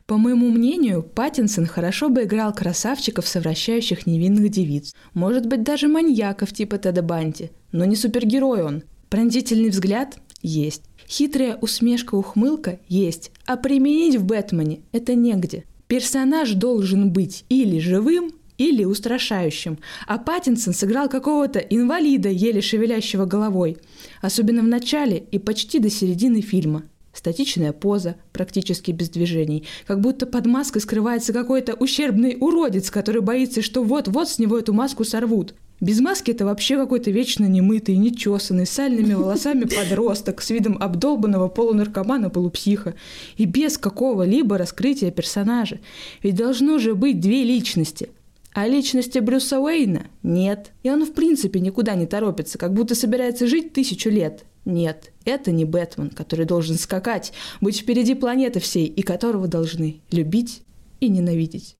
По моему мнению, Паттинсон хорошо бы играл красавчиков, совращающих невинных девиц. Может быть, даже маньяков типа Теда Банти. Но не супергерой он. Пронзительный взгляд есть. Хитрая усмешка-ухмылка есть. А применить в Бэтмене это негде. Персонаж должен быть или живым, или устрашающим, а Паттинсон сыграл какого-то инвалида, еле шевелящего головой, особенно в начале и почти до середины фильма. Статичная поза, практически без движений, как будто под маской скрывается какой-то ущербный уродец, который боится, что вот-вот с него эту маску сорвут. Без маски это вообще какой-то вечно немытый, нечесанный, с сальными [laughs] волосами подросток, с видом обдолбанного полунаркомана-полупсиха. И без какого-либо раскрытия персонажа. Ведь должно же быть две личности – а личности Брюса Уэйна нет. И он в принципе никуда не торопится, как будто собирается жить тысячу лет. Нет, это не Бэтмен, который должен скакать, быть впереди планеты всей, и которого должны любить и ненавидеть.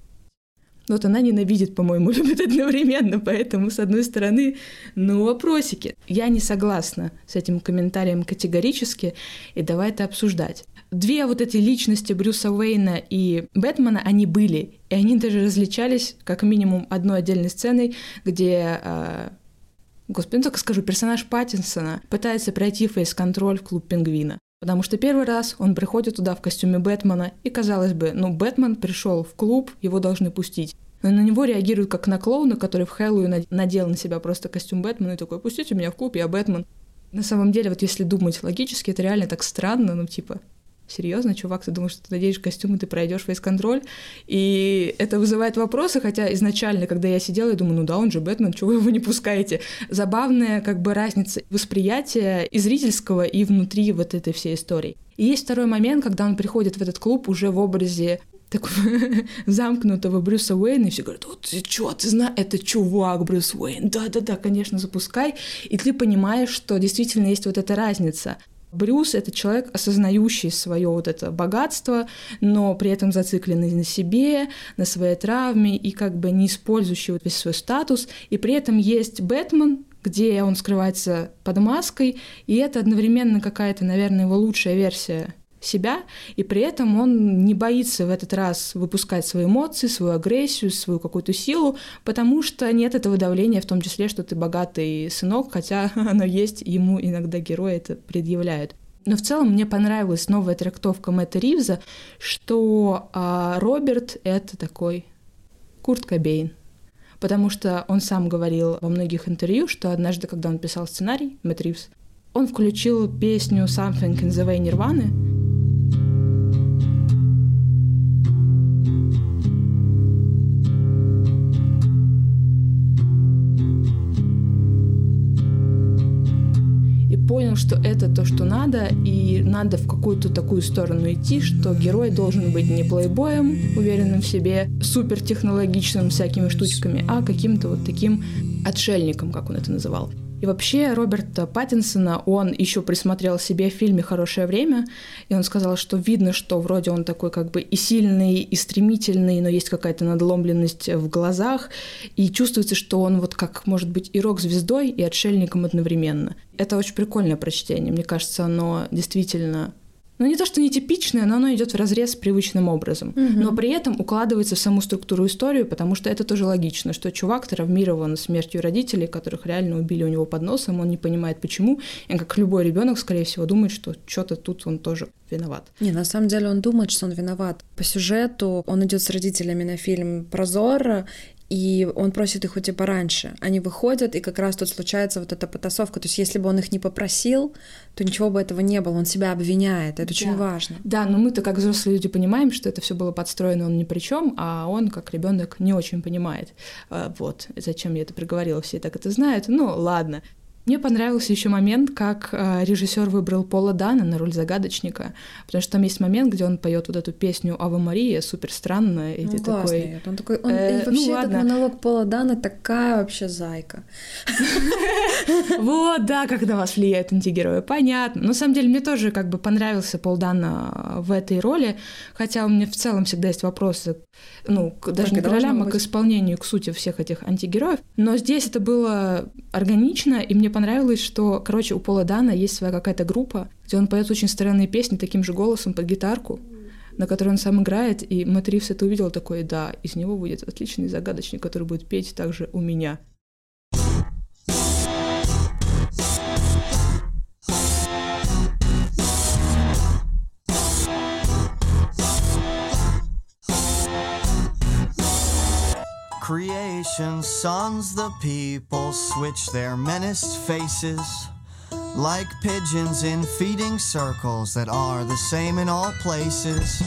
Вот она ненавидит, по-моему, [laughs] любит одновременно, поэтому, с одной стороны, ну, вопросики. Я не согласна с этим комментарием категорически, и давай это обсуждать две вот эти личности Брюса Уэйна и Бэтмена, они были. И они даже различались как минимум одной отдельной сценой, где э, Господи, ну только скажу, персонаж Паттинсона пытается пройти фейс-контроль в клуб Пингвина. Потому что первый раз он приходит туда в костюме Бэтмена, и, казалось бы, ну, Бэтмен пришел в клуб, его должны пустить. Но на него реагируют как на клоуна, который в Хэллоуин надел на себя просто костюм Бэтмена и такой, пустите меня в клуб, я Бэтмен. На самом деле, вот если думать логически, это реально так странно, ну, типа, серьезно, чувак, ты думаешь, что ты наденешь костюм, и ты пройдешь фейс-контроль, и это вызывает вопросы, хотя изначально, когда я сидела, я думаю, ну да, он же Бэтмен, чего вы его не пускаете? Забавная как бы разница восприятия и зрительского, и внутри вот этой всей истории. И есть второй момент, когда он приходит в этот клуб уже в образе такого [laughs] замкнутого Брюса Уэйна, и все говорят, вот ты чё, ты знаешь, это чувак Брюс Уэйн, да-да-да, конечно, запускай, и ты понимаешь, что действительно есть вот эта разница. Брюс — это человек, осознающий свое вот это богатство, но при этом зацикленный на себе, на своей травме и как бы не использующий вот весь свой статус. И при этом есть Бэтмен, где он скрывается под маской, и это одновременно какая-то, наверное, его лучшая версия себя, и при этом он не боится в этот раз выпускать свои эмоции, свою агрессию, свою какую-то силу, потому что нет этого давления, в том числе, что ты богатый сынок, хотя [laughs] оно есть, ему иногда герои это предъявляют. Но в целом мне понравилась новая трактовка Мэтта Ривза, что а, Роберт — это такой Курт Кобейн. Потому что он сам говорил во многих интервью, что однажды, когда он писал сценарий, Мэтт Ривз, он включил песню «Something in the Way Nirvana», понял, что это то, что надо, и надо в какую-то такую сторону идти, что герой должен быть не плейбоем, уверенным в себе, супертехнологичным всякими штучками, а каким-то вот таким отшельником, как он это называл. И вообще Роберта Паттинсона он еще присмотрел себе в фильме «Хорошее время», и он сказал, что видно, что вроде он такой как бы и сильный, и стремительный, но есть какая-то надломленность в глазах, и чувствуется, что он вот как, может быть, и рок-звездой, и отшельником одновременно. Это очень прикольное прочтение. Мне кажется, оно действительно ну, не то, что нетипичное, но оно идет в разрез с привычным образом. Угу. Но при этом укладывается в саму структуру истории, потому что это тоже логично, что чувак травмирован смертью родителей, которых реально убили у него под носом, он не понимает почему. И как любой ребенок, скорее всего, думает, что что-то тут он тоже виноват. Не, на самом деле он думает, что он виноват. По сюжету он идет с родителями на фильм «Прозор», и он просит их уйти пораньше. Они выходят, и как раз тут случается вот эта потасовка. То есть если бы он их не попросил, то ничего бы этого не было. Он себя обвиняет. Это очень да. важно. Да, но мы-то как взрослые люди понимаем, что это все было подстроено, он ни при чем, а он как ребенок не очень понимает. А, вот, зачем я это приговорила, все так это знают. Ну, ладно. Мне понравился еще момент, как э, режиссер выбрал Пола Дана на роль загадочника, потому что там есть момент, где он поет вот эту песню Ава Мария, супер странная, и ну, ты такой. Он такой, он, э, и вообще ну, этот монолог Пола Дана такая вообще зайка. [laughs] Вот, да, как на вас влияют антигерои, понятно. На самом деле мне тоже как бы понравился Пол Дана в этой роли, хотя у меня в целом всегда есть вопросы, ну, даже не к ролям, а к исполнению, к сути всех этих антигероев. Но здесь это было органично, и мне понравилось, что, короче, у Пола Дана есть своя какая-то группа, где он поет очень странные песни таким же голосом под гитарку, на которой он сам играет, и Мэтт Ривз это увидел такой, да, из него будет отличный загадочник, который будет петь также у меня. creation, sons, the people switch their menaced faces like pigeons in feeding circles that are the same in all places.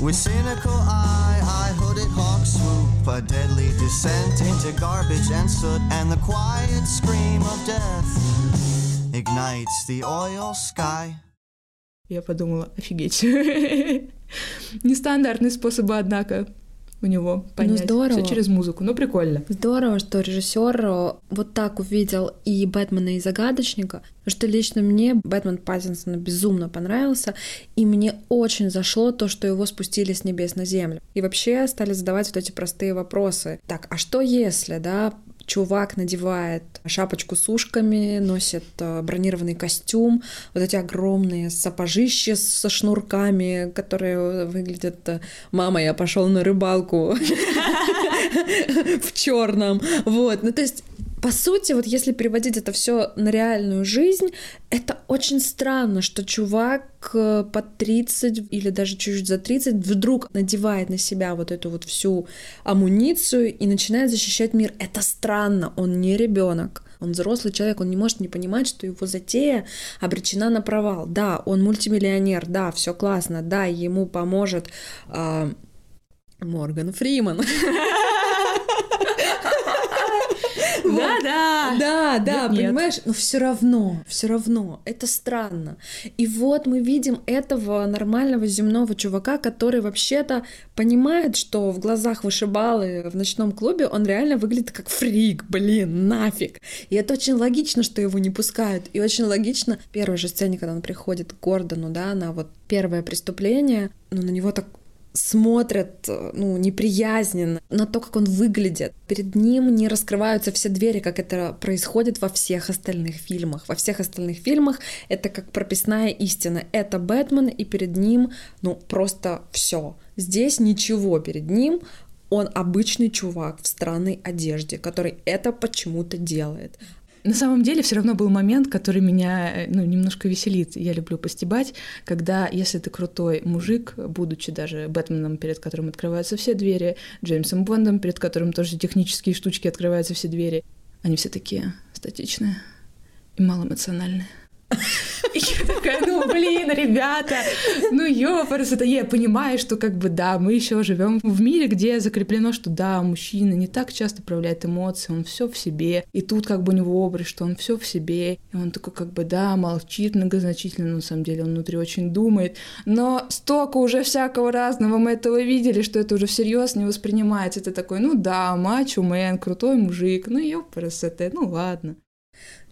With cynical eye, I hooded hawk swoop, a deadly descent into garbage and soot, and the quiet scream of death ignites the oil sky. Я подумала, офигеть. [laughs] Нестандартные способы, однако. У него ну, понять. Ну, здорово. Все через музыку. Ну, прикольно. Здорово, что режиссер э, вот так увидел и Бэтмена, и Загадочника, что лично мне Бэтмен Паттинсона безумно понравился, и мне очень зашло то, что его спустили с небес на землю. И вообще стали задавать вот эти простые вопросы. Так, а что если, да, чувак надевает шапочку с ушками, носит э, бронированный костюм, вот эти огромные сапожища со шнурками, которые выглядят э, «Мама, я пошел на рыбалку [laughs] в черном». Вот, ну то есть по сути, вот если переводить это все на реальную жизнь, это очень странно, что чувак э, под 30 или даже чуть-чуть за 30 вдруг надевает на себя вот эту вот всю амуницию и начинает защищать мир. Это странно, он не ребенок. Он взрослый человек, он не может не понимать, что его затея обречена на провал. Да, он мультимиллионер, да, все классно, да, ему поможет а, Морган Фриман. [laughs] Да, да. Да, да, Нет, нет. понимаешь, но все равно, все равно, это странно. И вот мы видим этого нормального земного чувака, который вообще-то понимает, что в глазах вышибалы в ночном клубе он реально выглядит как фрик, блин, нафиг. И это очень логично, что его не пускают. И очень логично в первой же сцене, когда он приходит к Гордону, да, на вот первое преступление, ну, на него так смотрят, э, ну, неприязненно на то, как он выглядит. Перед ним не раскрываются все двери, как это происходит во всех остальных фильмах. Во всех остальных фильмах это как прописная истина. Это Бэтмен, и перед ним, ну, просто все. Здесь ничего перед ним, он обычный чувак в странной одежде, который это почему-то делает. На самом деле все равно был момент, который меня э, ну, немножко веселит. Я люблю постебать, когда, если ты крутой мужик, будучи даже Бэтменом, перед которым открываются все двери, Джеймсом Бондом, перед которым тоже технические штучки открываются все двери, они все такие статичные и малоэмоциональные. [laughs] И я такая, ну блин, ребята, ну ёпарс, это я понимаю, что как бы да, мы еще живем в мире, где закреплено, что да, мужчина не так часто проявляет эмоции, он все в себе, и тут как бы у него образ, что он все в себе, и он такой как бы да, молчит многозначительно, но на самом деле он внутри очень думает, но столько уже всякого разного мы этого видели, что это уже всерьез не воспринимается, это такой, ну да, мачо мэн, крутой мужик, ну ёпарс, это, ну ладно.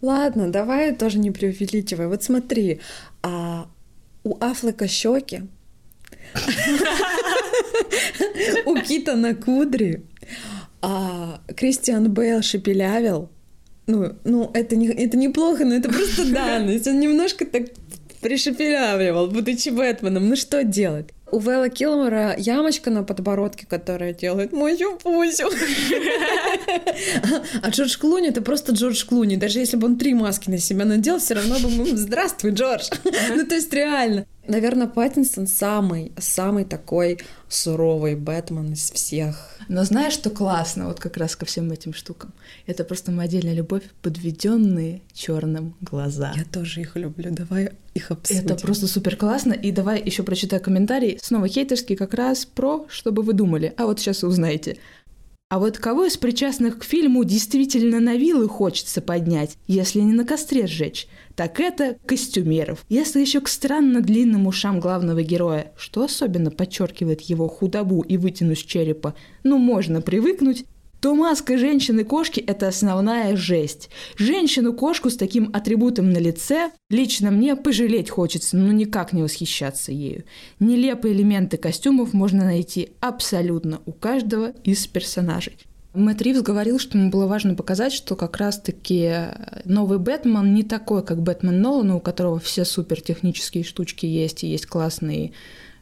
Ладно, давай тоже не преувеличивай. Вот смотри, а у Афлека щеки, у Кита на кудри, а Кристиан Бейл шепелявил. Ну, ну это, не, это неплохо, но это просто данность. Он немножко так пришепелявливал, будучи Бэтменом. Ну что делать? У Вэлла Килмора ямочка на подбородке, которая делает мою пусю. А Джордж Клуни — это просто Джордж Клуни. Даже если бы он три маски на себя надел, все равно бы мы... Здравствуй, Джордж! Ну, то есть реально. Наверное, Паттинсон самый, самый такой суровый Бэтмен из всех. Но знаешь, что классно вот как раз ко всем этим штукам? Это просто моя отдельная любовь, подведенные черным глаза. Я тоже их люблю. Давай их обсудим. Это просто супер классно. И давай еще прочитаю комментарий. Снова хейтерский как раз про, чтобы вы думали. А вот сейчас узнаете. А вот кого из причастных к фильму действительно на вилы хочется поднять, если не на костре сжечь? Так это костюмеров. Если еще к странно длинным ушам главного героя, что особенно подчеркивает его худобу и вытянуть черепа, ну можно привыкнуть, то маска женщины-кошки – это основная жесть. Женщину-кошку с таким атрибутом на лице лично мне пожалеть хочется, но никак не восхищаться ею. Нелепые элементы костюмов можно найти абсолютно у каждого из персонажей. Мэтт Ривз говорил, что ему было важно показать, что как раз-таки новый Бэтмен не такой, как Бэтмен Нолана, у которого все супер технические штучки есть, и есть классный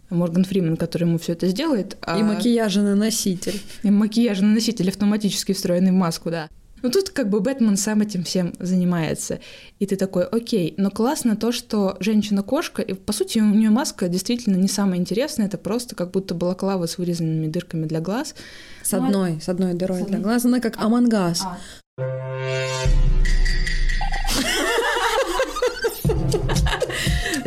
Морган Фримен, который ему все это сделает. И макияжный носитель. И макияжный носитель автоматически встроенный в маску, да. Ну тут как бы Бэтмен сам этим всем занимается. И ты такой, окей, но классно то, что женщина-кошка, и по сути у нее маска действительно не самая интересная, это просто как будто балаклава с вырезанными дырками для глаз. С одной, с одной дырой для глаз, она как Амангас. А.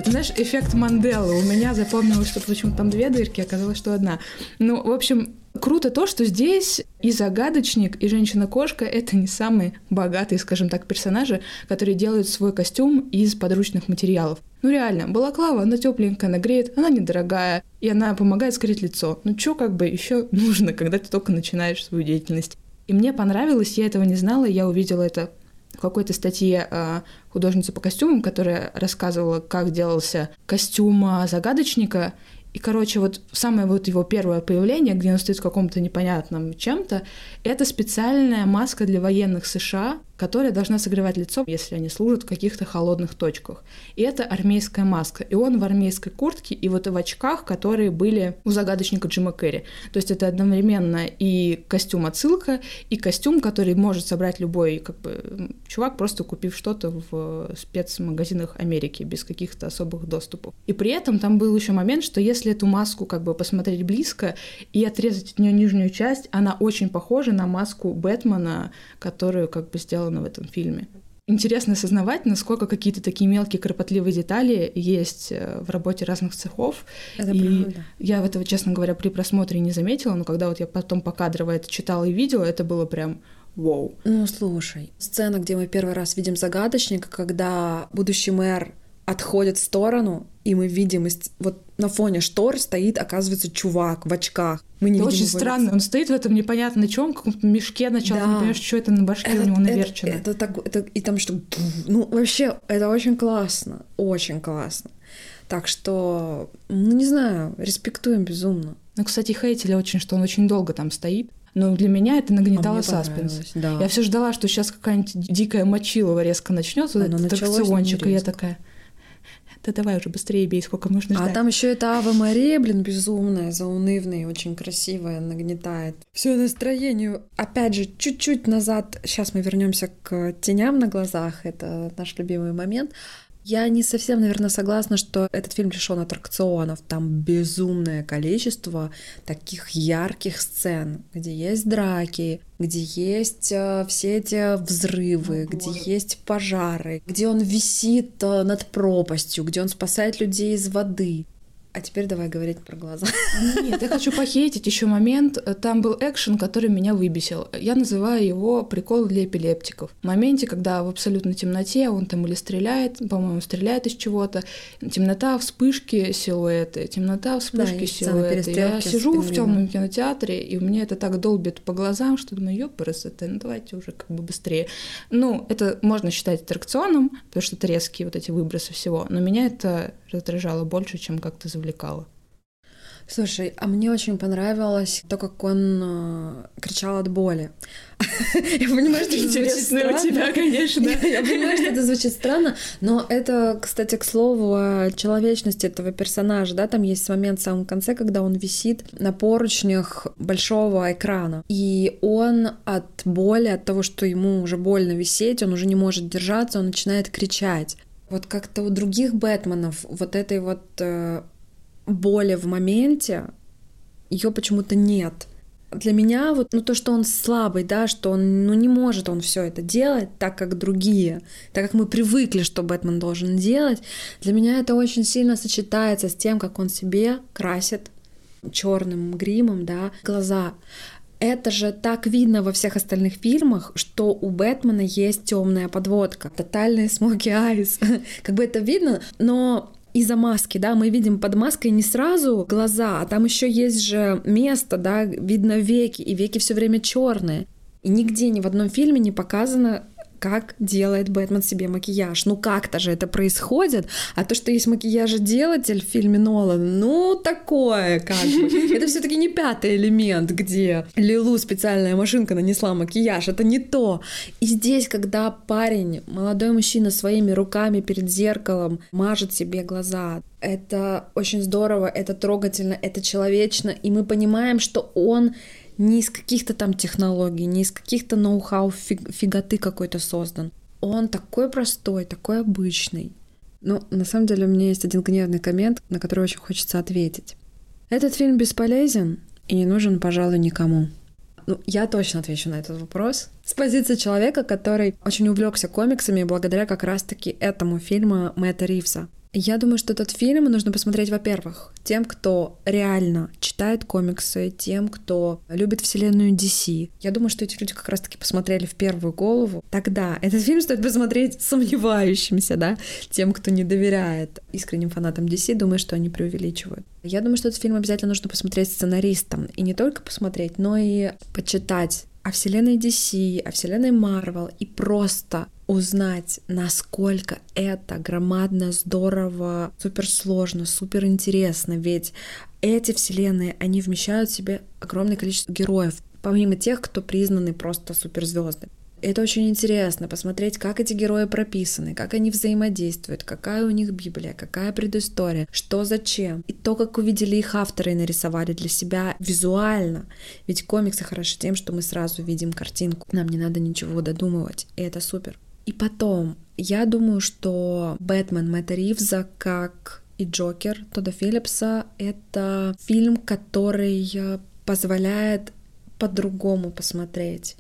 Знаешь, эффект Манделы. У меня запомнилось, что почему там две дырки, оказалось, что одна. Ну, в общем, круто то, что здесь и загадочник, и женщина-кошка — это не самые богатые, скажем так, персонажи, которые делают свой костюм из подручных материалов. Ну реально, балаклава, она тепленькая, она греет, она недорогая, и она помогает скрыть лицо. Ну что как бы еще нужно, [laughs] когда ты только начинаешь свою деятельность? И мне понравилось, я этого не знала, я увидела это в какой-то статье э, художницы по костюмам, которая рассказывала, как делался костюм а, загадочника. И, короче, вот самое вот его первое появление, где он стоит в каком-то непонятном чем-то, это специальная маска для военных США, которая должна согревать лицо, если они служат в каких-то холодных точках. И это армейская маска. И он в армейской куртке и вот в очках, которые были у загадочника Джима Керри. То есть это одновременно и костюм отсылка, и костюм, который может собрать любой как бы, чувак, просто купив что-то в спецмагазинах Америки без каких-то особых доступов. И при этом там был еще момент, что если эту маску как бы посмотреть близко и отрезать от нее нижнюю часть, она очень похожа на маску Бэтмена, которую как бы сделал сделано в этом фильме. Интересно осознавать, насколько какие-то такие мелкие кропотливые детали есть э, в работе разных цехов. Это и правда. я этого, честно говоря, при просмотре не заметила, но когда вот я потом покадрово это читала и видела, это было прям вау. Ну, слушай, сцена, где мы первый раз видим загадочника, когда будущий мэр отходит в сторону, и мы видим, вот на фоне штор стоит, оказывается, чувак в очках. Мы не Это видим очень странно. лица. Он стоит в этом непонятно чем, каком-то мешке начала, Да. не понимаешь, что это на башке у него наверчено. Это, так, это- и там что, ну вообще, это очень классно, очень классно. Так что, ну не знаю, респектуем безумно. Ну, кстати, хейтили очень, что он очень долго там стоит. Но для меня это нагнетало А саспенс. да. Я все ждала, что сейчас какая-нибудь дикая мочилова резко начнется, Оно этот аттракциончик, и я такая, да давай уже быстрее бей, сколько можно А ждать. там еще это Ава Мария, блин, безумная, заунывная, очень красивая, нагнетает. Все настроение. Опять же, чуть-чуть назад, сейчас мы вернемся к теням на глазах, это наш любимый момент. Я не совсем, наверное, согласна, что этот фильм лишен аттракционов. Там безумное количество таких ярких сцен, где есть драки, где есть э, все эти взрывы, где есть пожары, где он висит э, над пропастью, где он спасает людей из воды. А теперь давай говорить про глаза. Нет, я хочу похейтить еще момент. Там был экшен, который меня выбесил. Я называю его прикол для эпилептиков. В моменте, когда в абсолютной темноте он там или стреляет, по-моему, стреляет из чего-то. Темнота, вспышки, силуэты. Темнота, вспышки, сцена силуэты. Я сижу в темном кинотеатре, и у меня это так долбит по глазам, что думаю, ёпрст, ну давайте уже как бы быстрее. Ну, это можно считать аттракционом, потому что это резкие вот эти выбросы всего, но меня это раздражало больше, чем как-то завлекало. Слушай, а мне очень понравилось то, как он э, кричал от боли. [laughs] Я понимаю, что это звучит странно. конечно. Я, я понимаю, что это звучит странно, но это, кстати, к слову о человечности этого персонажа, да, там есть момент в самом конце, когда он висит на поручнях большого экрана, и он от боли, от того, что ему уже больно висеть, он уже не может держаться, он начинает кричать. Вот как-то у других Бэтменов вот этой вот э, боли в моменте, ее почему-то нет. Для меня вот ну, то, что он слабый, да, что он ну, не может он все это делать так, как другие, так как мы привыкли, что Бэтмен должен делать, для меня это очень сильно сочетается с тем, как он себе красит черным гримом, да, глаза. Это же так видно во всех остальных фильмах, что у Бэтмена есть темная подводка, тотальный смоки айс. [laughs] Как бы это видно, но из-за маски, да, мы видим под маской не сразу глаза, а там еще есть же место, да, видно веки, и веки все время черные. И нигде ни в одном фильме не показано, как делает Бэтмен себе макияж. Ну как-то же это происходит. А то, что есть макияжеделатель в фильме Нолан, ну такое как бы. [laughs] Это все таки не пятый элемент, где Лилу специальная машинка нанесла макияж. Это не то. И здесь, когда парень, молодой мужчина своими руками перед зеркалом мажет себе глаза, это очень здорово, это трогательно, это человечно, и мы понимаем, что он не из каких-то там технологий, не из каких-то ноу-хау фиг- фиготы какой-то создан. Он такой простой, такой обычный. Ну, на самом деле, у меня есть один гневный коммент, на который очень хочется ответить. Этот фильм бесполезен и не нужен, пожалуй, никому. Ну, я точно отвечу на этот вопрос. С позиции человека, который очень увлекся комиксами благодаря как раз-таки этому фильму Мэтта Ривза. Я думаю, что этот фильм нужно посмотреть, во-первых, тем, кто реально читает комиксы, тем, кто любит вселенную DC. Я думаю, что эти люди как раз-таки посмотрели в первую голову. Тогда этот фильм стоит посмотреть сомневающимся, да, тем, кто не доверяет искренним фанатам DC, думаю, что они преувеличивают. Я думаю, что этот фильм обязательно нужно посмотреть сценаристам. И не только посмотреть, но и почитать о вселенной DC, о вселенной Marvel и просто узнать, насколько это громадно, здорово, суперсложно, супер интересно, ведь эти вселенные, они вмещают в себе огромное количество героев, помимо тех, кто признаны просто суперзвезды. Это очень интересно, посмотреть, как эти герои прописаны, как они взаимодействуют, какая у них Библия, какая предыстория, что зачем. И то, как увидели их авторы и нарисовали для себя визуально. Ведь комиксы хороши тем, что мы сразу видим картинку. Нам не надо ничего додумывать, и это супер. И потом, я думаю, что Бэтмен Мэтта Ривза, как и Джокер Тодда Филлипса, это фильм, который э, позволяет по-другому посмотреть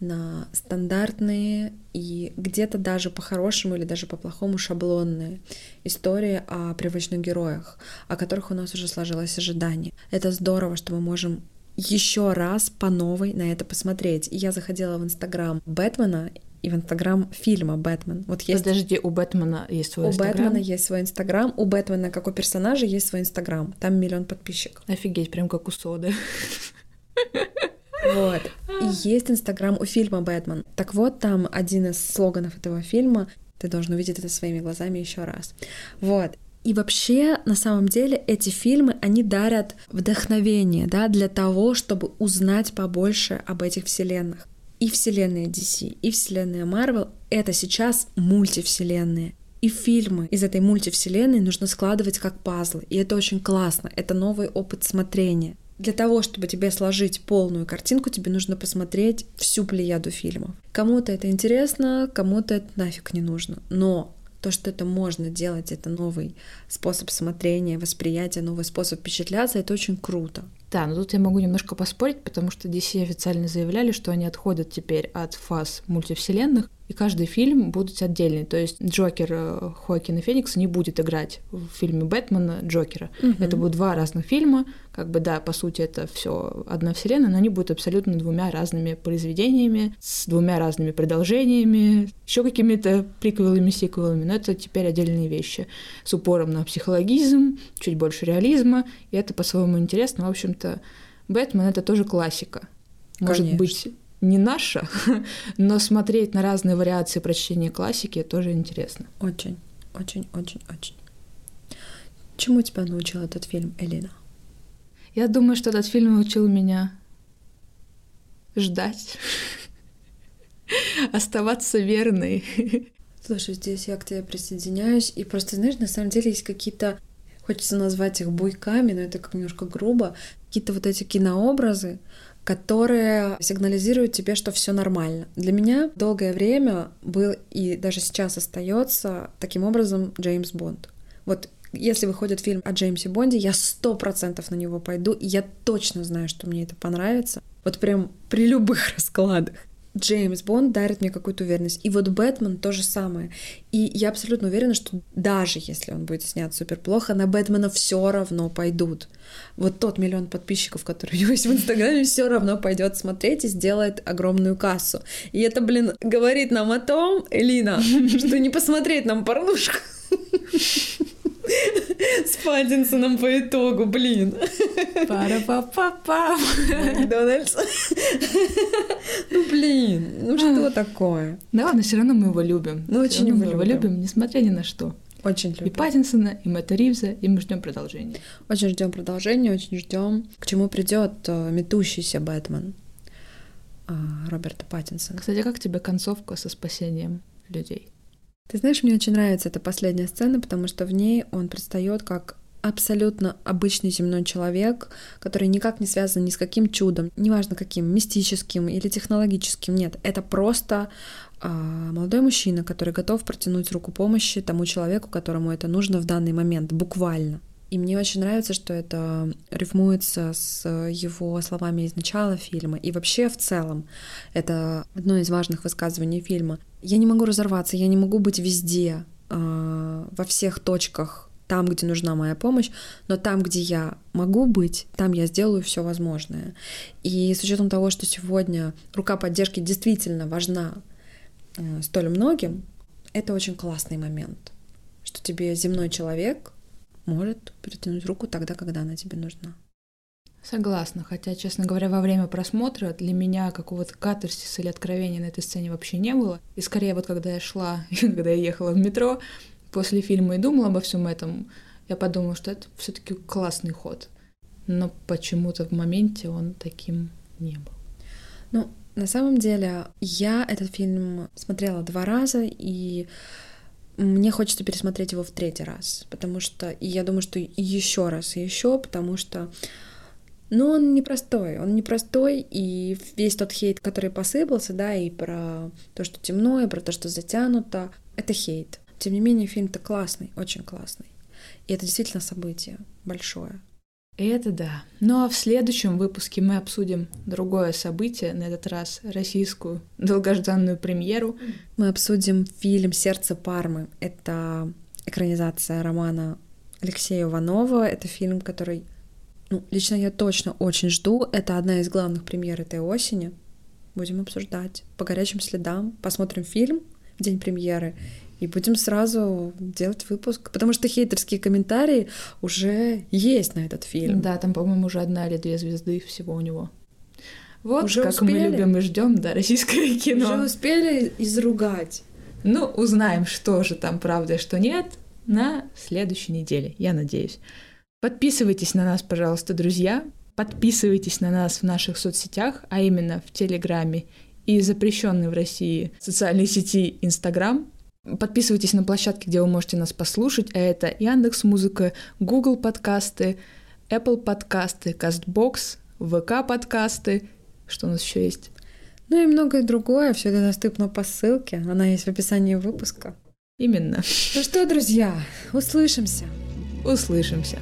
на стандартные и где-то даже по-хорошему или даже по-плохому шаблонные истории о привычных героях, о которых у нас уже сложилось ожидание. Это здорово, что мы можем еще раз по новой на это посмотреть. И я заходила в Инстаграм Бэтмена и в Инстаграм фильма Бэтмен. Вот есть... Подожди, у Бэтмена есть свой у Инстаграм? Бэтмена есть свой Инстаграм, у Бэтмена, как у персонажа, есть свой Инстаграм. Там миллион подписчиков. Офигеть, прям как у Соды. Вот. И [laughs] есть Инстаграм у фильма «Бэтмен». Так вот, там один из слоганов этого фильма ты должен увидеть это своими глазами еще раз. Вот. И вообще, на самом деле, эти фильмы, они дарят вдохновение, да, для того, чтобы узнать побольше об этих вселенных. И вселенная DC, и вселенная Marvel — это сейчас мультивселенные. И фильмы из этой мультивселенной нужно складывать как пазлы. И это очень классно. Это новый опыт смотрения. Для того, чтобы тебе сложить полную картинку, тебе нужно посмотреть всю плеяду фильмов. Кому-то это интересно, кому-то это нафиг не нужно. Но то, что это можно делать, это новый способ смотрения, восприятия, новый способ впечатляться, это очень круто. Да, но тут я могу немножко поспорить, потому что DC официально заявляли, что они отходят теперь от фаз мультивселенных, и каждый фильм будет отдельный. То есть Джокер э, Хоакина Феникса не будет играть в фильме Бэтмена Джокера. Мгм. Это будут два разных фильма. Как бы, да, по сути, это все одна вселенная, но они будут абсолютно двумя разными произведениями, с двумя разными продолжениями, еще какими-то приквелами, сиквелами. Но это теперь отдельные вещи. С упором на психологизм, чуть больше реализма. И это по-своему интересно. В общем-то, Бэтмен — это тоже классика. Может Конечно. быть, не наша, [laughs] но смотреть на разные вариации прочтения классики тоже интересно. Очень, очень, очень, очень. Чему тебя научил этот фильм, Элина? Я думаю, что этот фильм научил меня ждать, [laughs] оставаться верной. [laughs] Слушай, здесь я к тебе присоединяюсь. И просто, знаешь, на самом деле есть какие-то, хочется назвать их буйками, но это как немножко грубо, какие-то вот эти кинообразы, которые сигнализируют тебе, что все нормально. Для меня долгое время был и даже сейчас остается таким образом Джеймс Бонд. Вот если выходит фильм о Джеймсе Бонде, я сто процентов на него пойду, и я точно знаю, что мне это понравится. Вот прям при любых [laughs] раскладах. Джеймс Бонд дарит мне какую-то уверенность. И вот Бэтмен то же самое. И я абсолютно уверена, что даже если он будет снят супер плохо, на Бэтмена все равно пойдут. Вот тот миллион подписчиков, который у него есть в Инстаграме, все равно пойдет смотреть и сделает огромную кассу. И это, блин, говорит нам о том, Элина, [laughs] что не посмотреть нам порнушку [laughs] с Паттинсоном по итогу, блин. Пара-па-па-па. Макдональдс. Ну, блин, ну что такое? Да ладно, все равно мы его любим. Ну, очень мы его любим. несмотря ни на что. Очень И любим. Паттинсона, и Мэтта Ривза, и мы ждем продолжения. Очень ждем продолжения, очень ждем, к чему придет э, метущийся Бэтмен э, Роберта Паттинсона. Кстати, как тебе концовка со спасением людей? Ты знаешь, мне очень нравится эта последняя сцена, потому что в ней он предстает как абсолютно обычный земной человек, который никак не связан ни с каким чудом, неважно каким, мистическим или технологическим, нет, это просто а, молодой мужчина, который готов протянуть руку помощи тому человеку, которому это нужно в данный момент, буквально. И мне очень нравится, что это рифмуется с его словами из начала фильма. И вообще в целом это одно из важных высказываний фильма. Я не могу разорваться, я не могу быть везде, а, во всех точках, там, где нужна моя помощь, но там, где я могу быть, там я сделаю все возможное. И с учетом того, что сегодня рука поддержки действительно важна э, столь многим, это очень классный момент, что тебе земной человек может протянуть руку тогда, когда она тебе нужна. Согласна, хотя, честно говоря, во время просмотра для меня какого-то катарсиса или откровения на этой сцене вообще не было. И скорее вот когда я шла, [laughs] когда я ехала в метро после фильма и думала обо всем этом, я подумала, что это все таки классный ход. Но почему-то в моменте он таким не был. Ну, на самом деле, я этот фильм смотрела два раза, и мне хочется пересмотреть его в третий раз, потому что, и я думаю, что еще раз, и еще, потому что, ну, он непростой, он непростой, и весь тот хейт, который посыпался, да, и про то, что темно, и про то, что затянуто, это хейт. Тем не менее, фильм-то классный, очень классный. И это действительно событие большое. Это да. Ну а в следующем выпуске мы обсудим другое событие, на этот раз российскую долгожданную премьеру. Мы обсудим фильм «Сердце Пармы». Это экранизация романа Алексея Иванова. Это фильм, который, ну, лично я точно очень жду. Это одна из главных премьер этой осени. Будем обсуждать по горячим следам. Посмотрим фильм в день премьеры и будем сразу делать выпуск, потому что хейтерские комментарии уже есть на этот фильм. Да, там, по-моему, уже одна или две звезды всего у него. Вот Уже как успели? мы любим и ждем, да, российское [laughs] кино. Уже успели изругать. Ну, узнаем, что же там правда, что нет, на следующей неделе, я надеюсь. Подписывайтесь на нас, пожалуйста, друзья. Подписывайтесь на нас в наших соцсетях, а именно в Телеграме и запрещенной в России социальной сети Инстаграм. Подписывайтесь на площадки, где вы можете нас послушать, а это Яндекс Музыка, Google подкасты, Apple подкасты, Castbox, ВК подкасты. Что у нас еще есть? Ну и многое другое. Все это доступно по ссылке. Она есть в описании выпуска. Именно. Ну что, друзья, услышимся. Услышимся.